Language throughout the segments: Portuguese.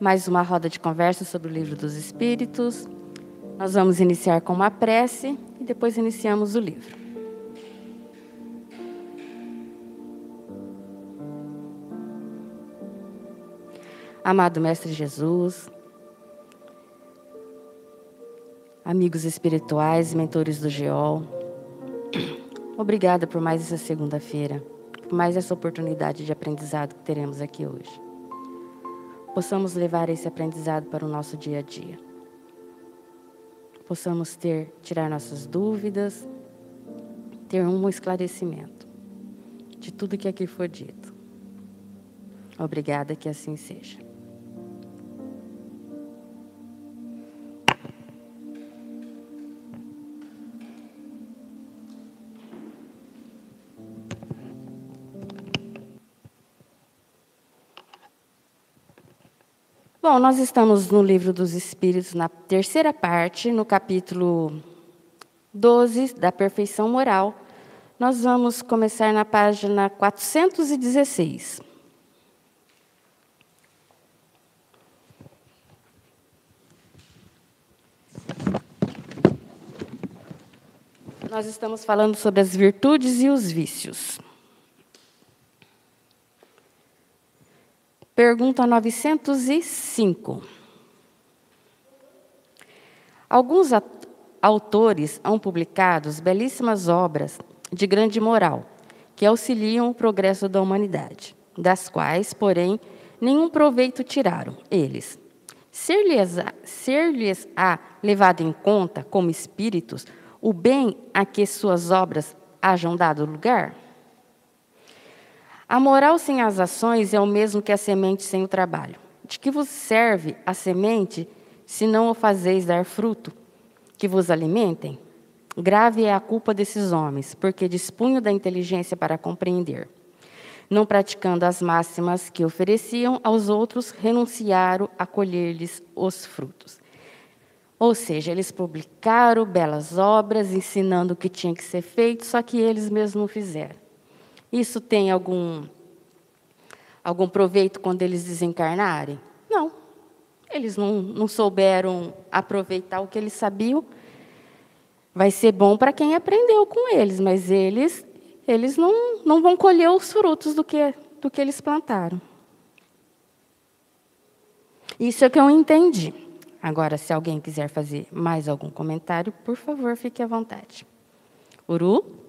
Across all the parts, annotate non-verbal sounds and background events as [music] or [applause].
mais uma roda de conversa sobre o livro dos Espíritos. Nós vamos iniciar com uma prece e depois iniciamos o livro. Amado Mestre Jesus, amigos espirituais, mentores do GEOL, obrigada por mais essa segunda-feira, por mais essa oportunidade de aprendizado que teremos aqui hoje. Possamos levar esse aprendizado para o nosso dia a dia. Possamos ter, tirar nossas dúvidas, ter um esclarecimento de tudo que aqui foi dito. Obrigada, que assim seja. Bom, nós estamos no livro dos Espíritos, na terceira parte, no capítulo 12 da perfeição moral. Nós vamos começar na página 416. Nós estamos falando sobre as virtudes e os vícios. Pergunta 905. Alguns autores hão publicado belíssimas obras de grande moral que auxiliam o progresso da humanidade, das quais, porém, nenhum proveito tiraram eles. Ser-lhes-á ser levado em conta, como espíritos, o bem a que suas obras hajam dado lugar? A moral sem as ações é o mesmo que a semente sem o trabalho. De que vos serve a semente se não o fazeis dar fruto, que vos alimentem? Grave é a culpa desses homens, porque dispunham da inteligência para compreender. Não praticando as máximas que ofereciam aos outros, renunciaram a colher-lhes os frutos. Ou seja, eles publicaram belas obras ensinando o que tinha que ser feito, só que eles mesmos não fizeram. Isso tem algum, algum proveito quando eles desencarnarem? Não. Eles não, não souberam aproveitar o que eles sabiam. Vai ser bom para quem aprendeu com eles, mas eles, eles não, não vão colher os frutos do que, do que eles plantaram. Isso é que eu entendi. Agora, se alguém quiser fazer mais algum comentário, por favor, fique à vontade. Uru?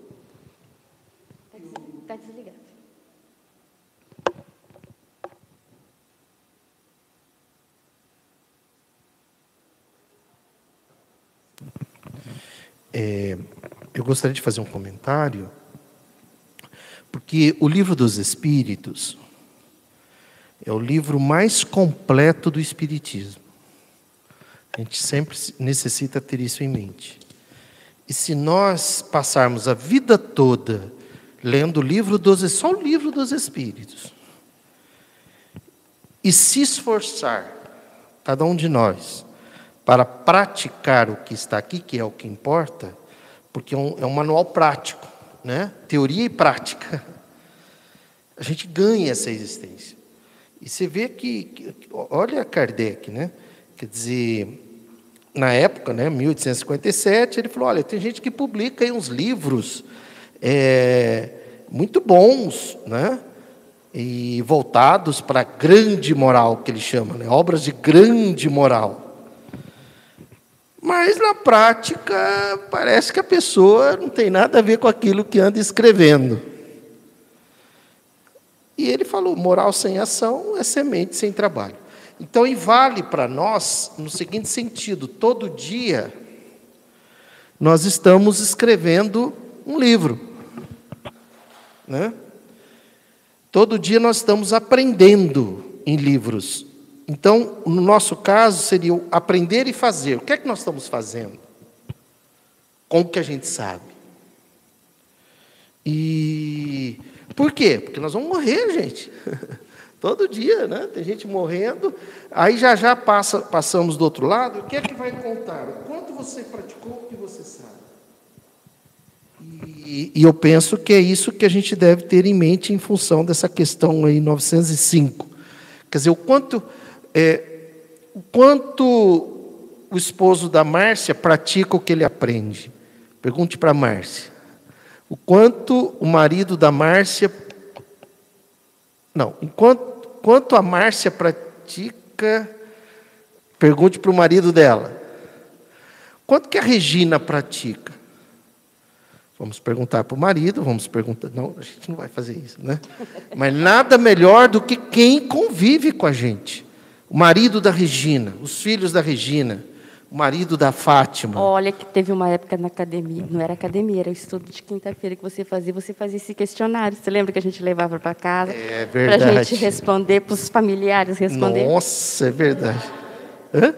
É, eu gostaria de fazer um comentário, porque o livro dos Espíritos é o livro mais completo do Espiritismo. A gente sempre necessita ter isso em mente. E se nós passarmos a vida toda lendo o livro dos só o livro dos Espíritos. E se esforçar, cada um de nós, para praticar o que está aqui, que é o que importa, porque é um, é um manual prático, né? teoria e prática. [laughs] A gente ganha essa existência. E você vê que, que olha Kardec, né? Quer dizer, na época, né, 1857, ele falou: olha, tem gente que publica aí uns livros é, muito bons, né? E voltados para a grande moral, que ele chama, né? obras de grande moral. Mas na prática, parece que a pessoa não tem nada a ver com aquilo que anda escrevendo. E ele falou: moral sem ação é semente sem trabalho. Então, e vale para nós no seguinte sentido: todo dia nós estamos escrevendo um livro. Né? Todo dia nós estamos aprendendo em livros. Então, no nosso caso, seria aprender e fazer. O que é que nós estamos fazendo? Com o que a gente sabe. E por quê? Porque nós vamos morrer, gente. [laughs] Todo dia, né? Tem gente morrendo. Aí já já passa, passamos do outro lado. O que é que vai contar? O quanto você praticou, o que você sabe. E, e, eu penso que é isso que a gente deve ter em mente em função dessa questão aí 905, Quer dizer, o quanto, é, quanto o esposo da Márcia pratica o que ele aprende. Pergunte para a Márcia. O quanto o marido da Márcia. Não, enquanto, quanto a Márcia pratica. Pergunte para o marido dela. Quanto que a Regina pratica? Vamos perguntar para o marido, vamos perguntar. Não, a gente não vai fazer isso, né? Mas nada melhor do que quem convive com a gente. O marido da Regina, os filhos da Regina, o marido da Fátima. Olha, que teve uma época na academia, não era academia, era estudo de quinta-feira que você fazia, você fazia esse questionário. Você lembra que a gente levava para casa? É verdade. Para a gente responder, para os familiares responder. Nossa, é verdade. Hã?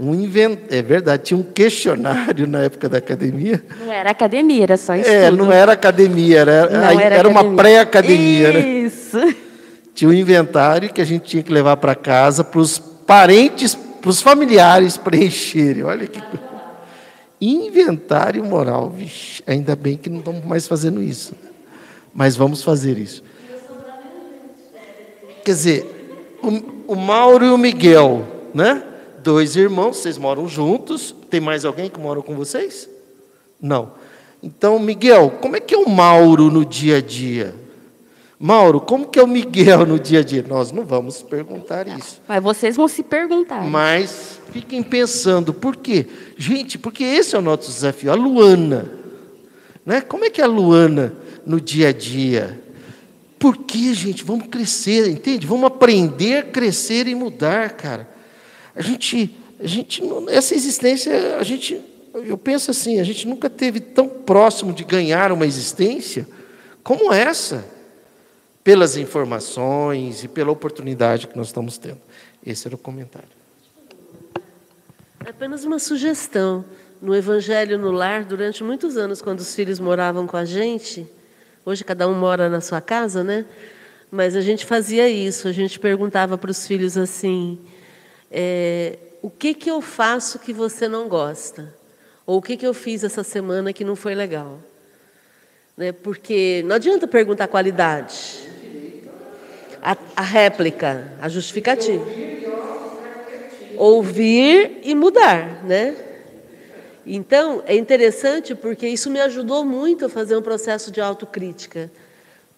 Um invent... É verdade, tinha um questionário na época da academia. Não era academia, era só estudo. É, não era academia, era, Não, era era uma academia. pré-academia. Né? Tinha um inventário que a gente tinha que levar para casa para os parentes, para os familiares preencherem. Olha que. Inventário moral. Vixe, ainda bem que não estamos mais fazendo isso. Mas vamos fazer isso. Quer dizer, o, o Mauro e o Miguel, né? Dois irmãos, vocês moram juntos. Tem mais alguém que mora com vocês? Não. Então, Miguel, como é que é o Mauro no dia a dia? Mauro, como que é o Miguel no dia a dia? Nós não vamos perguntar isso. Mas vocês vão se perguntar. Mas fiquem pensando, por quê? Gente, porque esse é o nosso desafio. A Luana, né? Como é que é a Luana no dia a dia? Por que, gente? Vamos crescer, entende? Vamos aprender, crescer e mudar, cara. A gente, a gente, essa existência, a gente, eu penso assim, a gente nunca teve tão próximo de ganhar uma existência como essa, pelas informações e pela oportunidade que nós estamos tendo. Esse era o comentário. Apenas uma sugestão. No Evangelho no Lar, durante muitos anos, quando os filhos moravam com a gente, hoje cada um mora na sua casa, né? Mas a gente fazia isso, a gente perguntava para os filhos assim: é, o que, que eu faço que você não gosta? Ou o que, que eu fiz essa semana que não foi legal? Né? Porque não adianta perguntar qualidade. A, a réplica, a justificativa ouvir e mudar, né? Então, é interessante porque isso me ajudou muito a fazer um processo de autocrítica.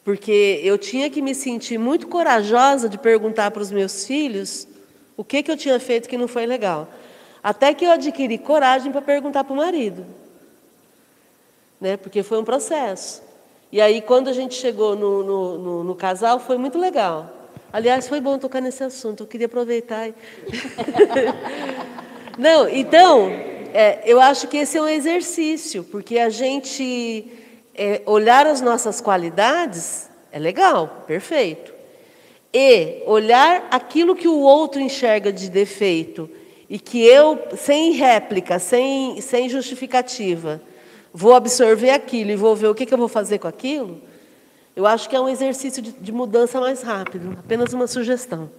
Porque eu tinha que me sentir muito corajosa de perguntar para os meus filhos o que, que eu tinha feito que não foi legal. Até que eu adquiri coragem para perguntar para o marido. Né? Porque foi um processo. E aí, quando a gente chegou no, no, no- no casal, foi muito legal. Aliás, foi bom tocar nesse assunto, eu queria aproveitar. [laughs] Não, então, é, eu acho que esse é um exercício, porque a gente é, olhar as nossas qualidades é legal, perfeito. E olhar aquilo que o outro enxerga de defeito e que eu, sem réplica, sem, sem justificativa, vou absorver aquilo e vou ver o que, que eu vou fazer com aquilo, eu acho que é um exercício de, de mudança mais rápido. Apenas uma sugestão.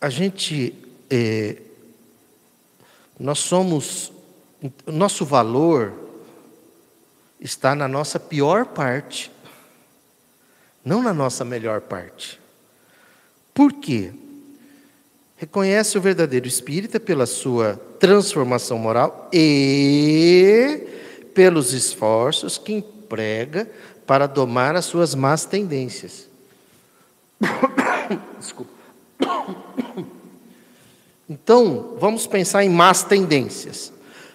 A gente, é, nós somos, nosso valor está na nossa pior parte, não na nossa melhor parte. Por quê? Reconhece o verdadeiro espírita pela sua transformação moral e pelos esforços que emprega para domar as suas más tendências. [coughs] Desculpa. [coughs] Então, vamos pensar em más tendências.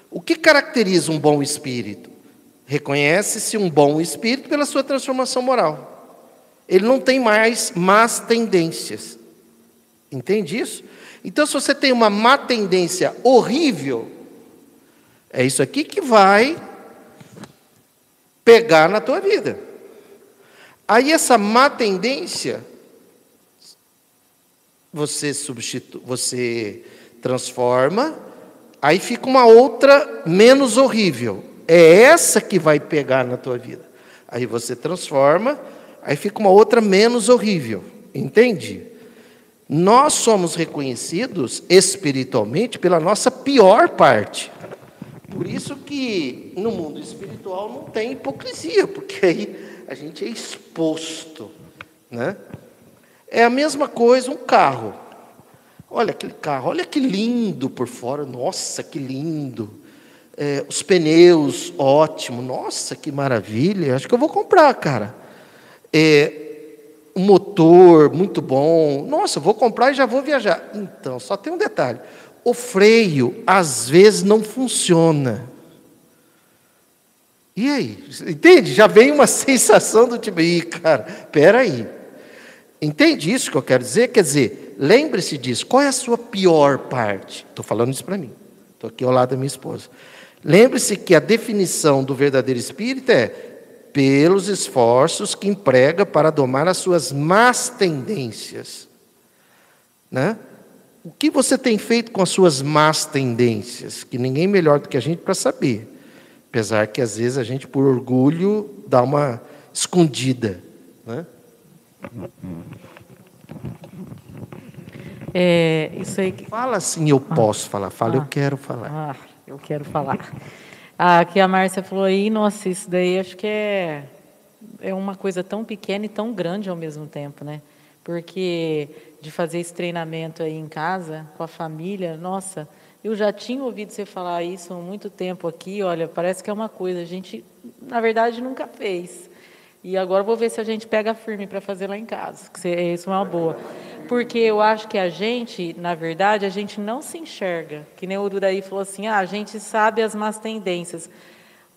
O que caracteriza um bom espírito? Reconhece-se um bom espírito pela sua transformação moral. Ele não tem mais más tendências. Entende isso? Então, se você tem uma má tendência horrível, é isso aqui que vai pegar na tua vida. Aí essa má tendência você substitui, você transforma, aí fica uma outra menos horrível. É essa que vai pegar na tua vida. Aí você transforma, aí fica uma outra menos horrível. Entende? Nós somos reconhecidos espiritualmente pela nossa pior parte. Por isso que no mundo espiritual não tem hipocrisia, porque aí a gente é exposto, né? É a mesma coisa um carro. Olha aquele carro, olha que lindo por fora, nossa, que lindo. É, os pneus, ótimo, nossa, que maravilha, acho que eu vou comprar, cara. É, um motor muito bom, nossa, vou comprar e já vou viajar. Então, só tem um detalhe: o freio às vezes não funciona. E aí? Entende? Já vem uma [laughs] sensação do tipo, ih, cara, peraí. Entende isso que eu quero dizer? Quer dizer, lembre-se disso. Qual é a sua pior parte? Estou falando isso para mim. Estou aqui ao lado da minha esposa. Lembre-se que a definição do verdadeiro espírito é pelos esforços que emprega para domar as suas más tendências. Né? O que você tem feito com as suas más tendências? Que ninguém melhor do que a gente para saber. Apesar que às vezes a gente, por orgulho, dá uma escondida. Né? É, isso aí. Fala assim, eu posso falar. Fala, Ah. eu quero falar. Ah, eu quero falar. Ah, que a Márcia falou aí, nossa, isso daí acho que é, é uma coisa tão pequena e tão grande ao mesmo tempo, né? Porque de fazer esse treinamento aí em casa, com a família, nossa, eu já tinha ouvido você falar isso há muito tempo aqui, olha, parece que é uma coisa, a gente, na verdade, nunca fez. E agora vou ver se a gente pega firme para fazer lá em casa, que isso é uma boa. Porque eu acho que a gente, na verdade, a gente não se enxerga. Que nem o Duraí falou assim, ah, a gente sabe as más tendências.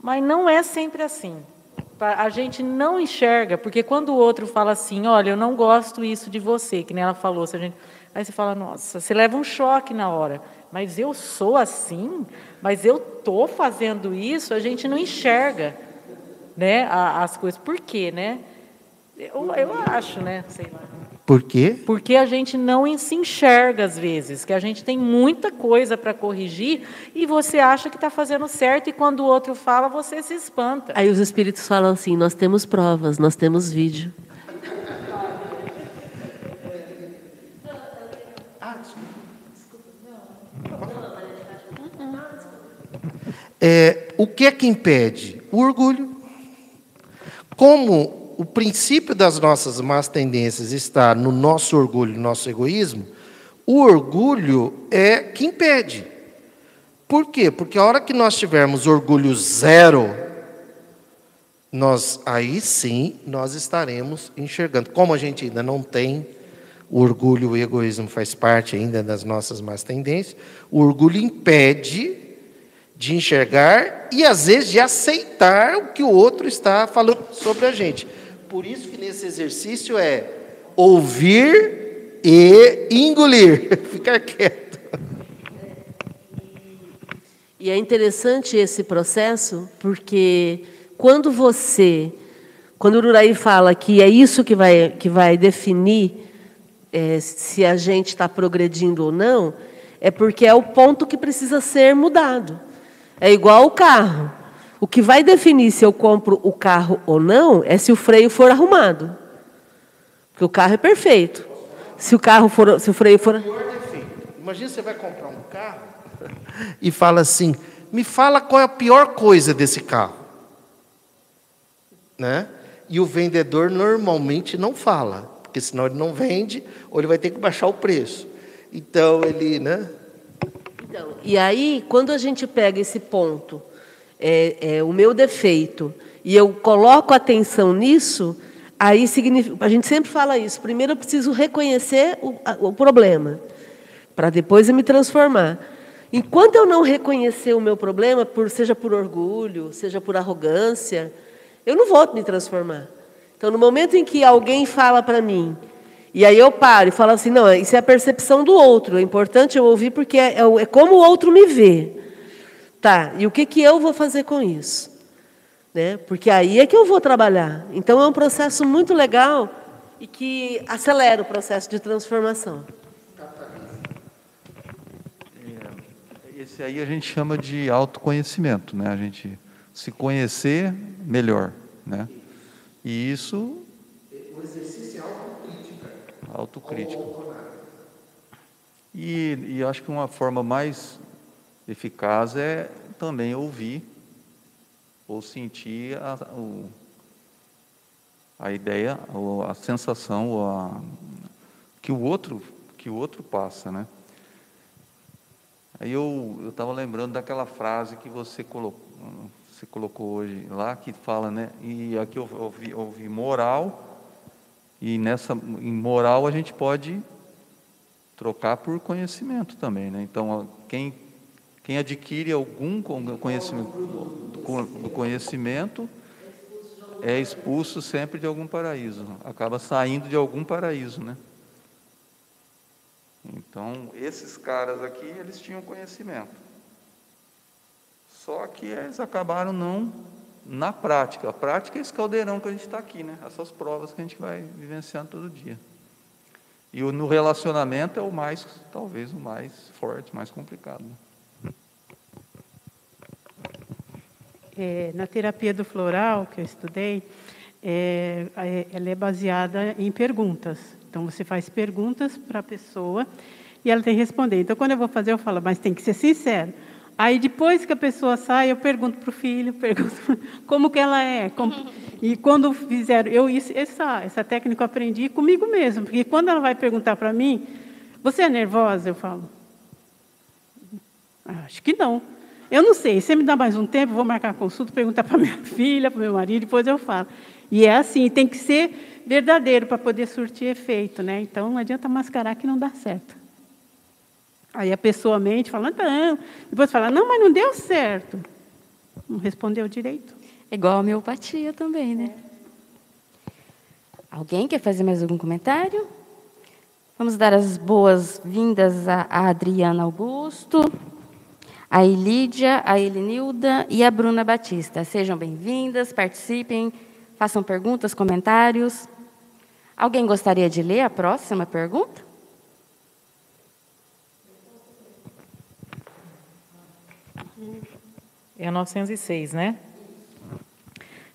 Mas não é sempre assim. A gente não enxerga, porque quando o outro fala assim, olha, eu não gosto isso de você, que nem ela falou, se a gente... aí você fala, nossa, você leva um choque na hora. Mas eu sou assim? Mas eu estou fazendo isso? A gente não enxerga né, a- as coisas. Por quê, né? Eu, eu acho, né? Sei lá. Por quê? Porque a gente não se enxerga às vezes, que a gente tem muita coisa para corrigir e você acha que está fazendo certo e quando o outro fala, você se espanta. Aí os espíritos falam assim: nós temos provas, nós temos vídeo. É, o que é que impede? O orgulho. Como o princípio das nossas más tendências está no nosso orgulho, no nosso egoísmo, o orgulho é que impede. Por quê? Porque a hora que nós tivermos orgulho zero, nós aí sim nós estaremos enxergando. Como a gente ainda não tem o orgulho, o egoísmo faz parte ainda das nossas más tendências, o orgulho impede de enxergar e às vezes de aceitar o que o outro está falando sobre a gente. Por isso que nesse exercício é ouvir e engolir, [laughs] ficar quieto. E é interessante esse processo, porque quando você, quando o Uraí fala que é isso que vai, que vai definir eh, se a gente está progredindo ou não, é porque é o ponto que precisa ser mudado. É igual o carro. O que vai definir se eu compro o carro ou não é se o freio for arrumado. Porque o carro é perfeito. Se o carro for, se o freio for. Imagina você vai comprar um carro [laughs] e fala assim: me fala qual é a pior coisa desse carro. Né? E o vendedor normalmente não fala, porque senão ele não vende ou ele vai ter que baixar o preço. Então ele, né? Então, e aí, quando a gente pega esse ponto, é, é, o meu defeito, e eu coloco atenção nisso, aí significa. A gente sempre fala isso. Primeiro eu preciso reconhecer o, o problema, para depois eu me transformar. Enquanto eu não reconhecer o meu problema, por, seja por orgulho, seja por arrogância, eu não vou me transformar. Então, no momento em que alguém fala para mim, e aí eu paro e falo assim, não, isso é a percepção do outro. É importante eu ouvir porque é, é é como o outro me vê. Tá, e o que, que eu vou fazer com isso? Né? Porque aí é que eu vou trabalhar. Então é um processo muito legal e que acelera o processo de transformação. Esse aí a gente chama de autoconhecimento, né? A gente se conhecer melhor, né? E isso. O exercício é autocrítica. E, e acho que uma forma mais eficaz é também ouvir ou sentir a, o, a ideia, ou a sensação, ou a, que o outro que o outro passa, né? Aí eu eu estava lembrando daquela frase que você colocou você colocou hoje lá que fala, né? E aqui eu ouvi, ouvi moral e nessa em moral a gente pode trocar por conhecimento também, né? Então quem quem adquire algum conhecimento do conhecimento é expulso sempre de algum paraíso, acaba saindo de algum paraíso, né? Então, esses caras aqui, eles tinham conhecimento. Só que eles acabaram não na prática. A prática é esse caldeirão que a gente está aqui, né? Essas provas que a gente vai vivenciando todo dia. E no relacionamento é o mais, talvez, o mais forte, mais complicado. É, na terapia do floral que eu estudei, é, é, ela é baseada em perguntas. Então você faz perguntas para a pessoa e ela tem que responder. Então quando eu vou fazer, eu falo, mas tem que ser sincero. Aí depois que a pessoa sai, eu pergunto para o filho, [laughs] pergunto como que ela é. Como... [laughs] E quando fizeram, eu essa essa técnica eu aprendi comigo mesmo, porque quando ela vai perguntar para mim, você é nervosa? Eu falo, ah, acho que não. Eu não sei, você me dá mais um tempo, vou marcar a consulta, perguntar para [laughs] minha filha, para meu marido, depois eu falo. E é assim, tem que ser verdadeiro para poder surtir efeito, né? Então não adianta mascarar que não dá certo. Aí a pessoa mente, fala, não, depois fala, não, mas não deu certo. Não respondeu direito. Igual a homeopatia também, né? Alguém quer fazer mais algum comentário? Vamos dar as boas-vindas a Adriana Augusto, a Elídia, a Elinilda e a Bruna Batista. Sejam bem-vindas, participem, façam perguntas, comentários. Alguém gostaria de ler a próxima pergunta? É a 906, né?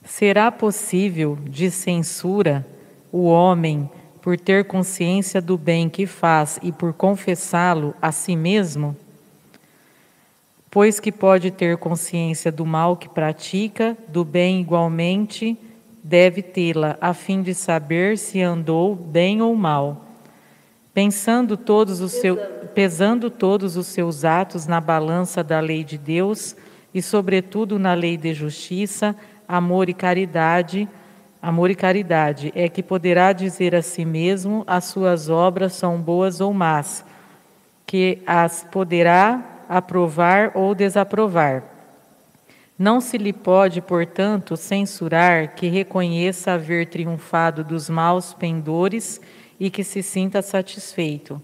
Será possível de censura o homem por ter consciência do bem que faz e por confessá-lo a si mesmo? pois que pode ter consciência do mal que pratica, do bem igualmente deve tê-la, a fim de saber se andou bem ou mal. Pensando todos os seu, pesando todos os seus atos na balança da lei de Deus e sobretudo na lei de justiça, amor e caridade, amor e caridade é que poderá dizer a si mesmo as suas obras são boas ou más, que as poderá aprovar ou desaprovar. Não se lhe pode, portanto, censurar que reconheça haver triunfado dos maus pendores e que se sinta satisfeito,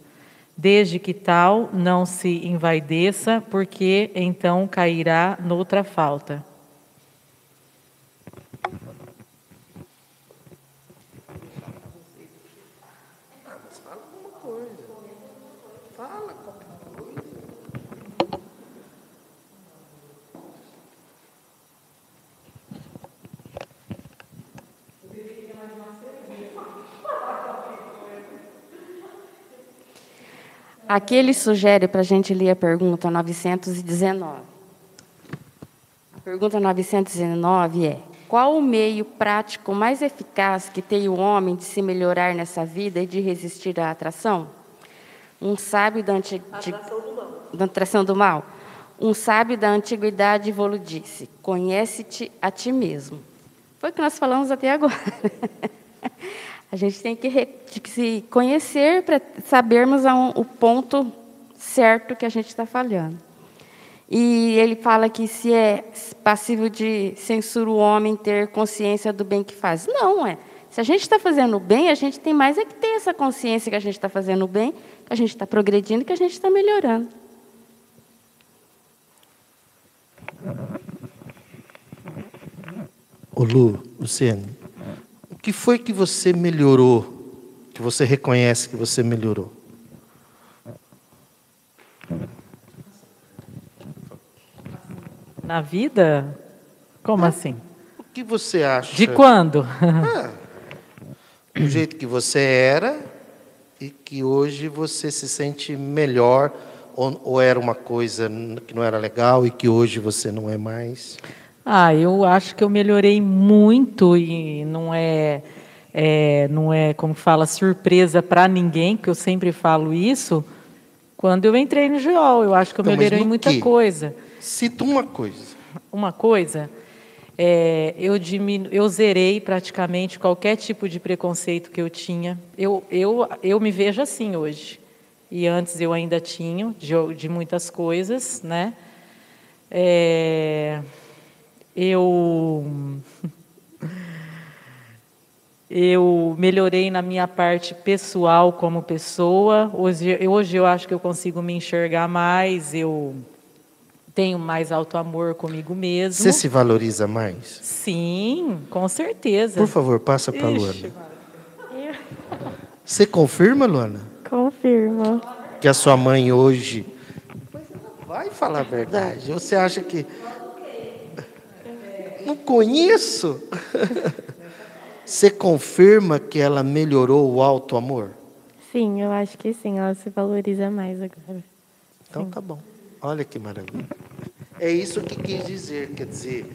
desde que tal não se envaideça, porque então cairá noutra falta. Aqui ele sugere para a gente ler a pergunta 919. A pergunta 919 é: qual o meio prático mais eficaz que tem o homem de se melhorar nessa vida e de resistir à atração? Um sábio da, antig... atração do mal. da atração do mal. Um sábio da antiguidade Volo disse: Conhece-te a ti mesmo. Foi o que nós falamos até agora. [laughs] A gente tem que, se conhecer para sabermos o ponto certo que a gente está falhando. E ele fala que se é passível de censura o homem ter consciência do bem que faz. Não, é. Se a gente está fazendo o bem, a gente tem mais é que ter essa consciência que a gente está fazendo o bem, que a gente está progredindo, que a gente está melhorando. Ô Lu, Luciane, que foi que você melhorou, que você reconhece que você melhorou? Na vida? Como é. assim? O que você acha? De quando? É, do jeito que você era e que hoje você se sente melhor ou, ou era uma coisa que não era legal e que hoje você não é mais? Ah, eu acho que eu melhorei muito e não é é, não é, como fala, surpresa para ninguém, que eu sempre falo isso, quando eu entrei no GEOL. Eu acho que eu Então, melhorei muita quê? coisa. Cita uma coisa. Uma coisa, é, eu, diminu... eu zerei praticamente qualquer tipo de preconceito que eu tinha. Eu, eu, eu me vejo assim hoje. E antes eu ainda tinha, de, de muitas coisas, né? É, eu eu melhorei na minha parte pessoal como pessoa. Hoje, eu- hoje eu acho que eu consigo me enxergar mais. Eu tenho mais alto amor comigo mesmo. Você se valoriza mais? Sim, com certeza. Por favor, passa para Luana. Você confirma, Luana, Confirmo. que a sua mãe hoje vai falar a verdade? Você acha que não conheço? [laughs] Você confirma que ela melhorou o alto amor? Sim, eu acho que sim. Ela se valoriza mais agora. Então tá bom. Olha que maravilha. É isso que quis dizer, quer dizer,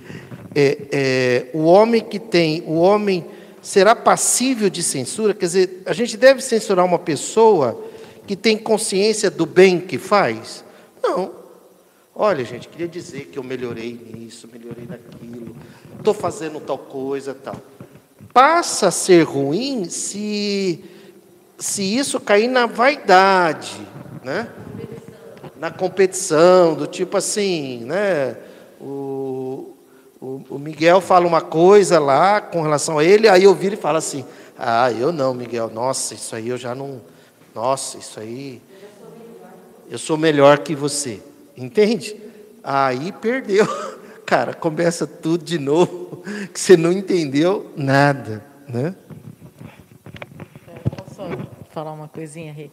é, é, o homem que tem, o homem será passível de censura, quer dizer, a gente deve censurar uma pessoa que tem consciência do bem que faz? Não. Olha, gente, queria dizer que eu melhorei nisso, melhorei naquilo, estou fazendo tal coisa, tal. Passa a ser ruim se, se isso cair na vaidade, né? na competição, do tipo assim, né? O, o, o Miguel fala uma coisa lá com relação a ele, aí eu viro e falo assim: Ah, eu não, Miguel, nossa, isso aí eu já não. Nossa, isso aí. Eu sou melhor que você. Entende? Aí perdeu. [laughs] Cara, começa tudo de novo, [laughs] que você não entendeu nada, né? Posso falar uma coisinha, Rê?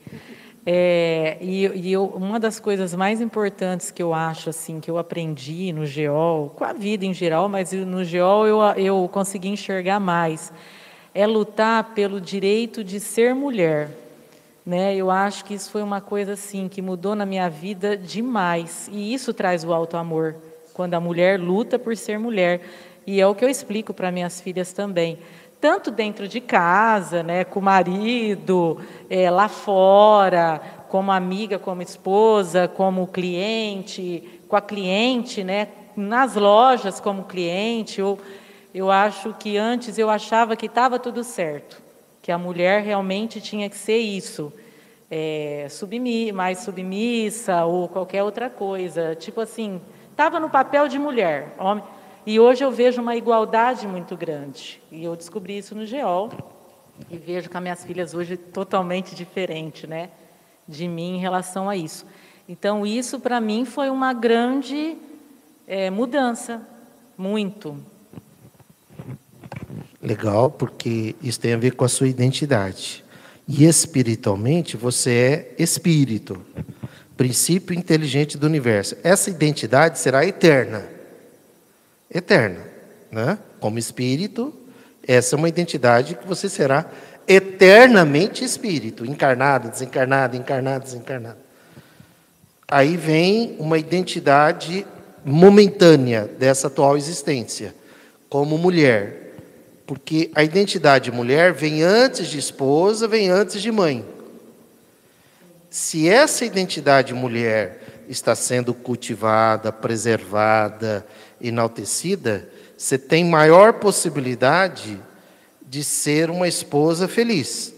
É, e e eu, uma das coisas mais importantes que eu acho assim que eu aprendi no GEOL, com a vida em geral, mas no GEOL eu, eu consegui enxergar mais, é lutar pelo direito de ser mulher. Né? Eu acho que isso foi uma coisa assim que mudou na minha vida demais. E isso traz o alto amor, quando a mulher luta por ser mulher. E é o que eu explico para minhas filhas também tanto dentro de casa, né, com o marido, é, lá fora, como amiga, como esposa, como cliente, com a cliente, né, nas lojas como cliente. Eu, eu acho que antes eu achava que estava tudo certo, que a mulher realmente tinha que ser isso, é, submi mais submissa ou qualquer outra coisa. Tipo assim, estava no papel de mulher, homem. E hoje eu vejo uma igualdade muito grande. E eu descobri isso no GEOL. E vejo com as minhas filhas hoje totalmente diferente né, de mim em relação a isso. Então, isso para mim foi uma grande é, mudança. Muito. Legal, porque isso tem a ver com a sua identidade. E espiritualmente, você é espírito, princípio inteligente do universo. Essa identidade será eterna. Eterna. Né? Como espírito, essa é uma identidade que você será eternamente espírito, encarnado, desencarnado, encarnado, desencarnado. Aí vem uma identidade momentânea dessa atual existência, como mulher. Porque a identidade mulher vem antes de esposa, vem antes de mãe. Se essa identidade mulher está sendo cultivada, preservada, enaltecida, você tem maior possibilidade de ser uma esposa feliz,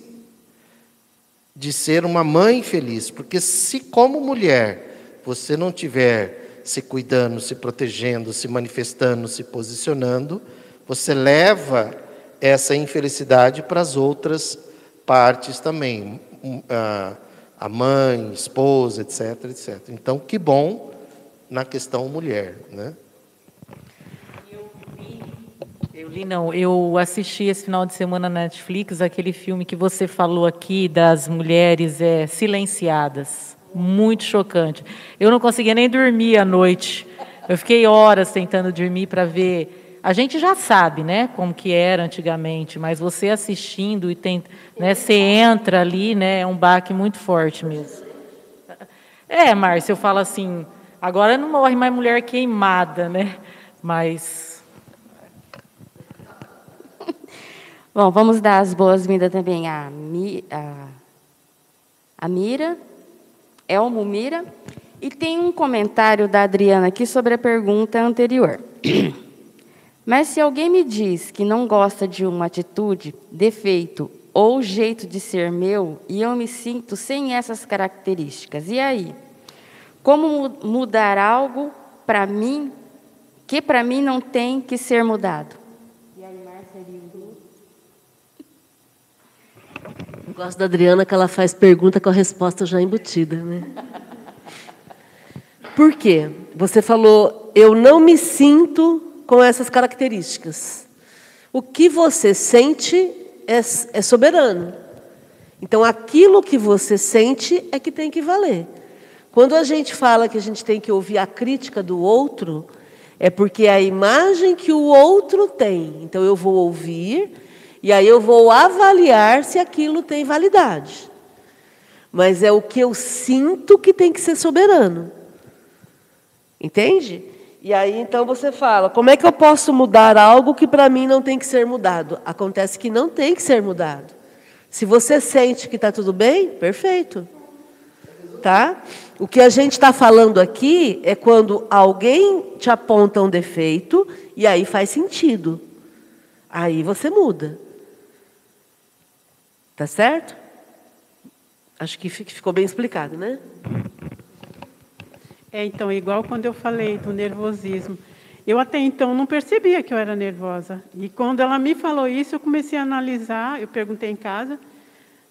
de ser uma mãe feliz, porque se como mulher você não tiver se cuidando, se protegendo, se manifestando, se posicionando, você leva essa infelicidade para as outras partes também, a mãe, esposa, etc, etc. Então, que bom na questão mulher, né? Eu li, não. Eu assisti esse final de semana na Netflix aquele filme que você falou aqui das mulheres é, silenciadas. Muito chocante. Eu não conseguia nem dormir à noite. Eu fiquei horas tentando dormir para ver. A gente já sabe, né, como que era antigamente, mas você assistindo e tem, né, você entra ali, né, é um baque muito forte mesmo. É, Márcia, eu falo assim, agora não morre mais mulher queimada, né? Mas [laughs] Bom, vamos dar as boas-vindas também à, Mi, a Mira, Elmo Mira. E tem um comentário da Adriana aqui sobre a pergunta anterior. [clears throat] Mas se alguém me diz que não gosta de uma atitude, defeito ou jeito de ser meu e eu me sinto sem essas características, e aí? Como mudar algo para mim que para mim não tem que ser mudado? Gosto da Adriana que ela faz pergunta com a resposta já embutida, né? [laughs] Por quê? Você falou, eu não me sinto com essas características. O que você sente é, é soberano. Então, aquilo que você sente é que tem que valer. Quando a gente fala que a gente tem que ouvir a crítica do outro, é porque é a imagem que o outro tem. Então, eu vou ouvir e aí eu vou avaliar se aquilo tem validade. Mas é o que eu sinto que tem que ser soberano. Entende? E aí então você fala: como é que eu posso mudar algo que para mim não tem que ser mudado? Acontece que não tem que ser mudado. Se você sente que está tudo bem, perfeito. Tá? O que a gente está falando aqui é quando alguém te aponta um defeito e aí faz sentido. Aí você muda. Tá certo? Acho que ficou bem explicado, né? É, então, igual quando eu falei do nervosismo. Eu até então não percebia que eu era nervosa. E quando ela me falou isso, eu comecei a analisar, eu perguntei em casa,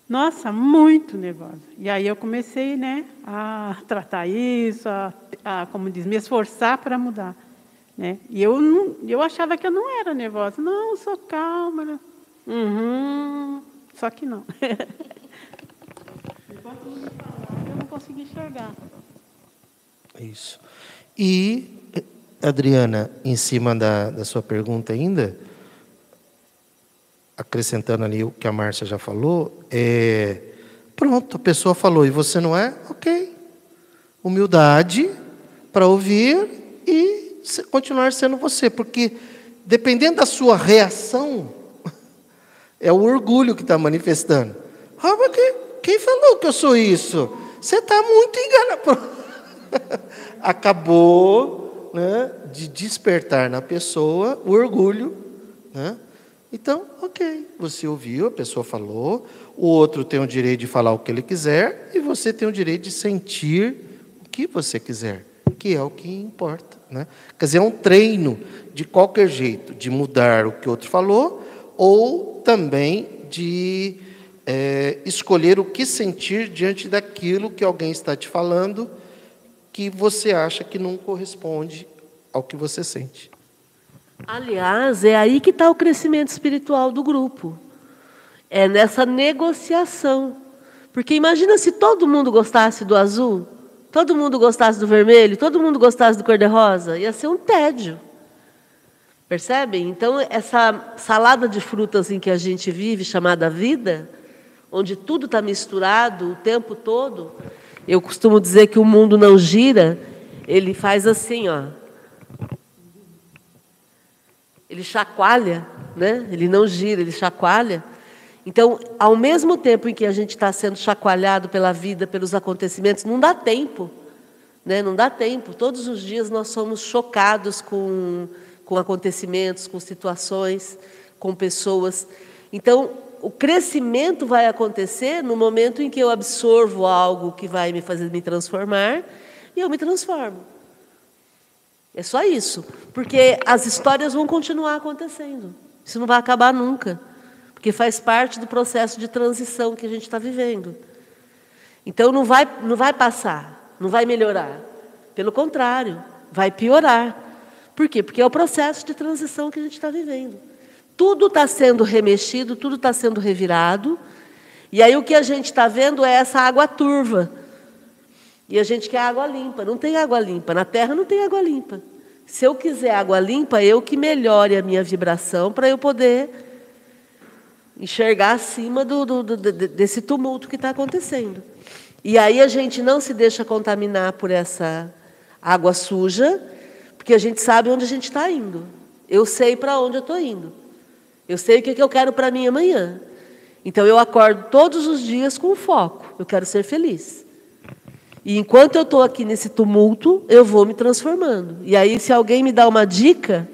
nossa, muito nervosa. E aí eu comecei né, a tratar isso, a, a como diz, me esforçar para mudar. Né? E eu, não, eu achava que eu não era nervosa. Não, sou calma. Uhum. Só que não. [laughs] Enquanto não me falava, eu não consegui enxergar. Isso. E, Adriana, em cima da, da sua pergunta ainda, acrescentando ali o que a Márcia já falou, é, pronto, a pessoa falou, e você não é? Ok. Humildade para ouvir e continuar sendo você, porque dependendo da sua reação, [laughs] é o orgulho que está manifestando. Ah, mas quem, quem falou que eu sou isso? Você está muito enganado. [laughs] [laughs] Acabou né, de despertar na pessoa o orgulho. Né? Então, ok, você ouviu, a pessoa falou, o outro tem o direito de falar o que ele quiser, e você tem o direito de sentir o que você quiser, que é o que importa. Né? Quer dizer, é um treino de qualquer jeito, de mudar o que o outro falou, ou também de é, escolher o que sentir diante daquilo que alguém está te falando, que você acha que não corresponde ao que você sente. Aliás, é aí que está o crescimento espiritual do grupo. É nessa negociação. Porque imagina se todo mundo gostasse do azul, todo mundo gostasse do vermelho, todo mundo gostasse do cor-de-rosa, ia ser um tédio. Percebem? Então, essa salada de frutas em que a gente vive, chamada vida, onde tudo está misturado o tempo todo, eu costumo dizer que o mundo não gira, ele faz assim, ó. Ele chacoalha, né? ele não gira, ele chacoalha. Então, ao mesmo tempo em que a gente está sendo chacoalhado pela vida, pelos acontecimentos, não dá tempo. Né? Não dá tempo. Todos os dias nós somos chocados com com acontecimentos, com situações, com pessoas. Então, o crescimento vai acontecer no momento em que eu absorvo algo que vai me fazer me transformar e eu me transformo. É só isso, porque as histórias vão continuar acontecendo. Isso não vai acabar nunca, porque faz parte do processo de transição que a gente está vivendo. Então não vai, não vai passar, não vai melhorar. Pelo contrário, vai piorar. Por quê? Porque é o processo de transição que a gente está vivendo. Tudo está sendo remexido, tudo está sendo revirado. E aí o que a gente está vendo é essa água turva. E a gente quer água limpa. Não tem água limpa. Na Terra não tem água limpa. Se eu quiser água limpa, eu que melhore a minha vibração para eu poder enxergar acima do, do, do, desse tumulto que está acontecendo. E aí a gente não se deixa contaminar por essa água suja porque a gente sabe onde a gente está indo. Eu sei para onde eu estou indo. Eu sei o que eu quero para mim amanhã. Então eu acordo todos os dias com foco. Eu quero ser feliz. E enquanto eu estou aqui nesse tumulto, eu vou me transformando. E aí, se alguém me dá uma dica,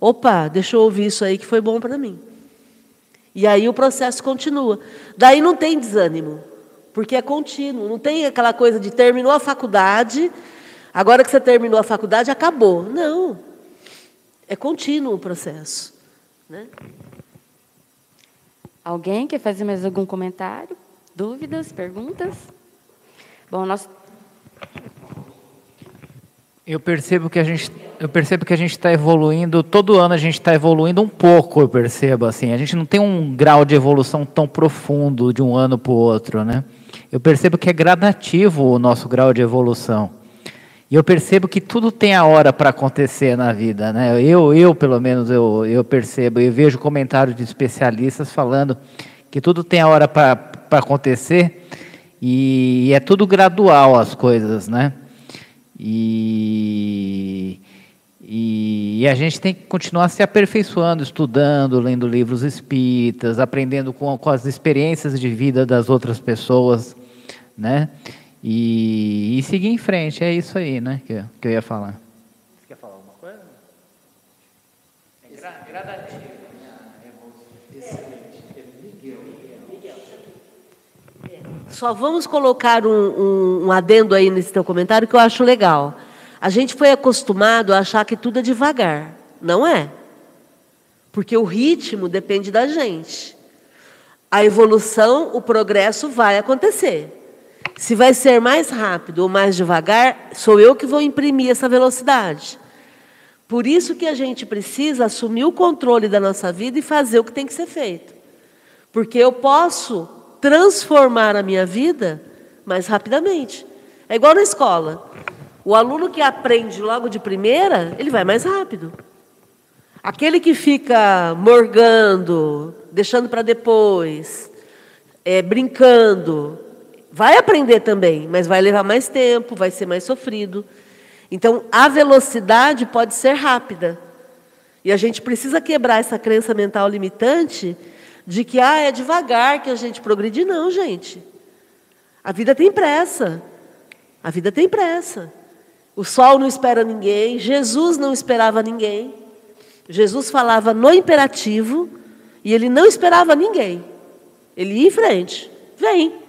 opa, deixa eu ouvir isso aí que foi bom para mim. E aí o processo continua. Daí não tem desânimo, porque é contínuo. Não tem aquela coisa de terminou a faculdade, agora que você terminou a faculdade, acabou. Não. É contínuo o processo. Né? Alguém quer fazer mais algum comentário? Dúvidas? Perguntas? Bom, nós Eu percebo que a gente, eu percebo que a gente está evoluindo. Todo ano a gente está evoluindo um pouco. Eu percebo assim. A gente não tem um grau de evolução tão profundo de um ano para o outro, né? Eu percebo que é gradativo o nosso grau de evolução. E eu percebo que tudo tem a hora para acontecer na vida, né? Eu, eu pelo menos eu, eu percebo. Eu vejo comentários de especialistas falando que tudo tem a hora para acontecer e é tudo gradual as coisas, né? E, e, e, a gente tem que continuar se aperfeiçoando, estudando, lendo livros espíritas, aprendendo com, com as experiências de vida das outras pessoas, né? E, e, seguir em frente, é isso aí, né? Que, que eu ia falar. Você quer falar alguma coisa? É gradativo. Só vamos colocar um, um, um, adendo aí nesse teu comentário que eu acho legal. A gente foi acostumado a achar que tudo é devagar. Não é. Porque o ritmo depende da gente. A evolução, o progresso vai acontecer. Se vai ser mais rápido ou mais devagar, sou eu que vou imprimir essa velocidade. Por isso que a gente precisa assumir o controle da nossa vida e fazer o que tem que ser feito. Porque eu posso transformar a minha vida mais rapidamente. É igual na escola. O aluno que aprende logo de primeira, ele vai mais rápido. Aquele que fica morgando, deixando para depois, é, brincando, vai aprender também, mas vai levar mais tempo, vai ser mais sofrido. Então, a velocidade pode ser rápida. E a gente precisa quebrar essa crença mental limitante de que ah, é devagar que a gente progride. Não, gente. A vida tem pressa. A vida tem pressa. O sol não espera ninguém, Jesus não esperava ninguém. Jesus falava no imperativo e ele não esperava ninguém. Ele ia em frente. Vem.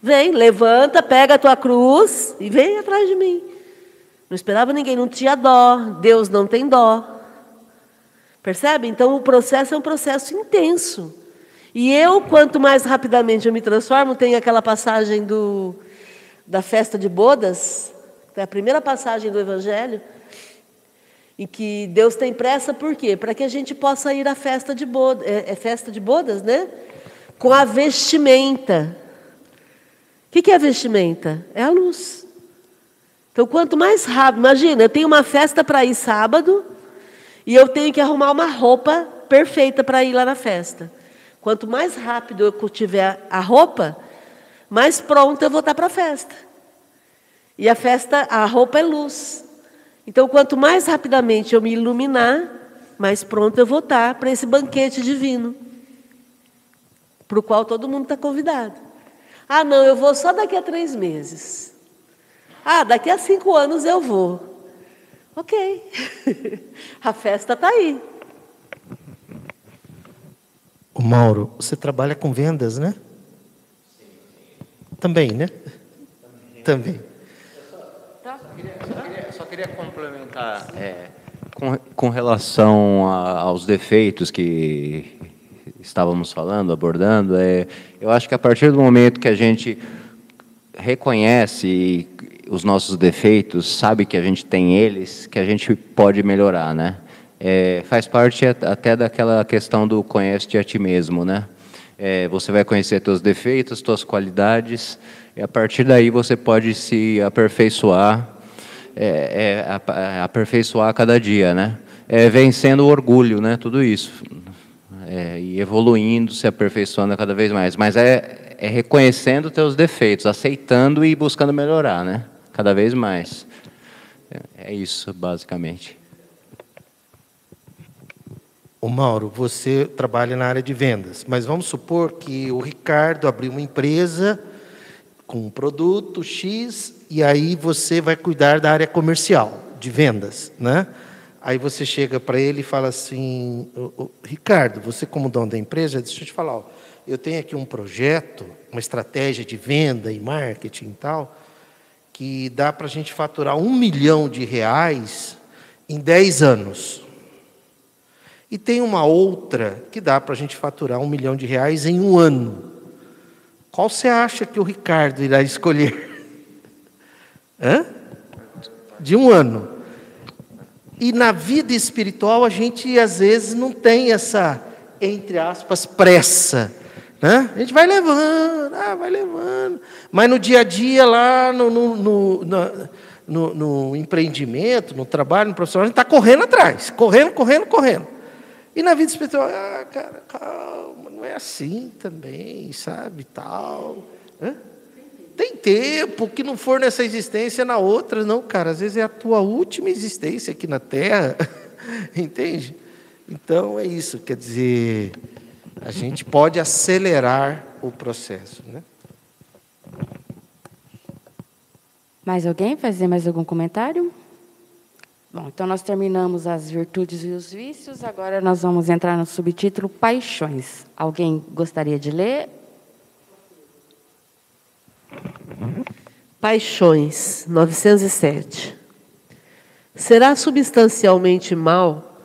Vem, levanta, pega a tua cruz e vem atrás de mim. Não esperava ninguém, não tinha dó. Deus não tem dó. Percebe? Então o processo é um processo intenso. E eu, quanto mais rapidamente eu me transformo, tem aquela passagem do, da festa de bodas, que é a primeira passagem do Evangelho, em que Deus tem pressa, por quê? Para que a gente possa ir à festa de bodas, é, é festa de bodas, né? Com a vestimenta. O que, é vestimenta? É a luz. Então, quanto mais rápido, imagina, eu tenho uma festa para ir sábado, e eu tenho que arrumar uma roupa perfeita para ir lá na festa. Quanto mais rápido eu tiver a roupa, mais pronta eu vou estar para a festa. E a festa, a roupa é luz. Então, quanto mais rapidamente eu me iluminar, mais pronto eu vou estar para esse banquete divino, para o qual todo mundo está convidado. Ah, não, eu vou só daqui a três meses. Ah, daqui a cinco anos eu vou. Ok, [laughs] a festa está aí. O Mauro, você trabalha com vendas, né? Também, né? Também. Só queria, só queria complementar é, com, com relação a, aos defeitos que estávamos falando, abordando. É, eu acho que a partir do momento que a gente reconhece os nossos defeitos, sabe que a gente tem eles, que a gente pode melhorar, né? É, faz parte até daquela questão do conhece-te a ti mesmo, né? É, você vai conhecer teus defeitos, tuas qualidades, e a partir daí você pode se aperfeiçoar, é, é aperfeiçoar cada dia, né? É, vencendo o orgulho, né? Tudo isso. É, e evoluindo, se aperfeiçoando cada vez mais. Mas é, é reconhecendo teus defeitos, aceitando e buscando melhorar, né? cada vez mais. É isso, basicamente. Ô Mauro, você trabalha na área de vendas, mas vamos supor que o Ricardo abriu uma empresa com um produto X e aí você vai cuidar da área comercial, de vendas, né? Aí você chega para ele e fala assim, Ricardo, você como dono da empresa, deixa eu te falar, ó, eu tenho aqui um projeto, uma estratégia de venda e marketing e tal, que dá para a gente faturar um milhão de reais em 10 anos. E tem uma outra que dá para a gente faturar um milhão de reais em um ano. Qual você acha que o Ricardo irá [laughs] escolher? Hã? De um ano. E na vida espiritual a gente às vezes não tem essa, entre aspas, pressa. Né? A gente vai levando, ah, vai levando. Mas no dia a dia, lá no, no, no, no, no empreendimento, no trabalho, no profissional, a gente está correndo atrás, correndo, correndo, correndo. E na vida espiritual, ah, cara, calma, não é assim também, sabe, tal. Hã? Tem tempo, que não for nessa existência, na outra, não, cara. Às vezes é a tua última existência aqui na Terra, [laughs] entende? Então é isso, quer dizer, a gente pode acelerar o processo, né? Mais alguém fazer mais algum comentário? Bom, então nós terminamos as virtudes e os vícios, agora nós vamos entrar no subtítulo Paixões. Alguém gostaria de ler? Paixões, 907. Será substancialmente mal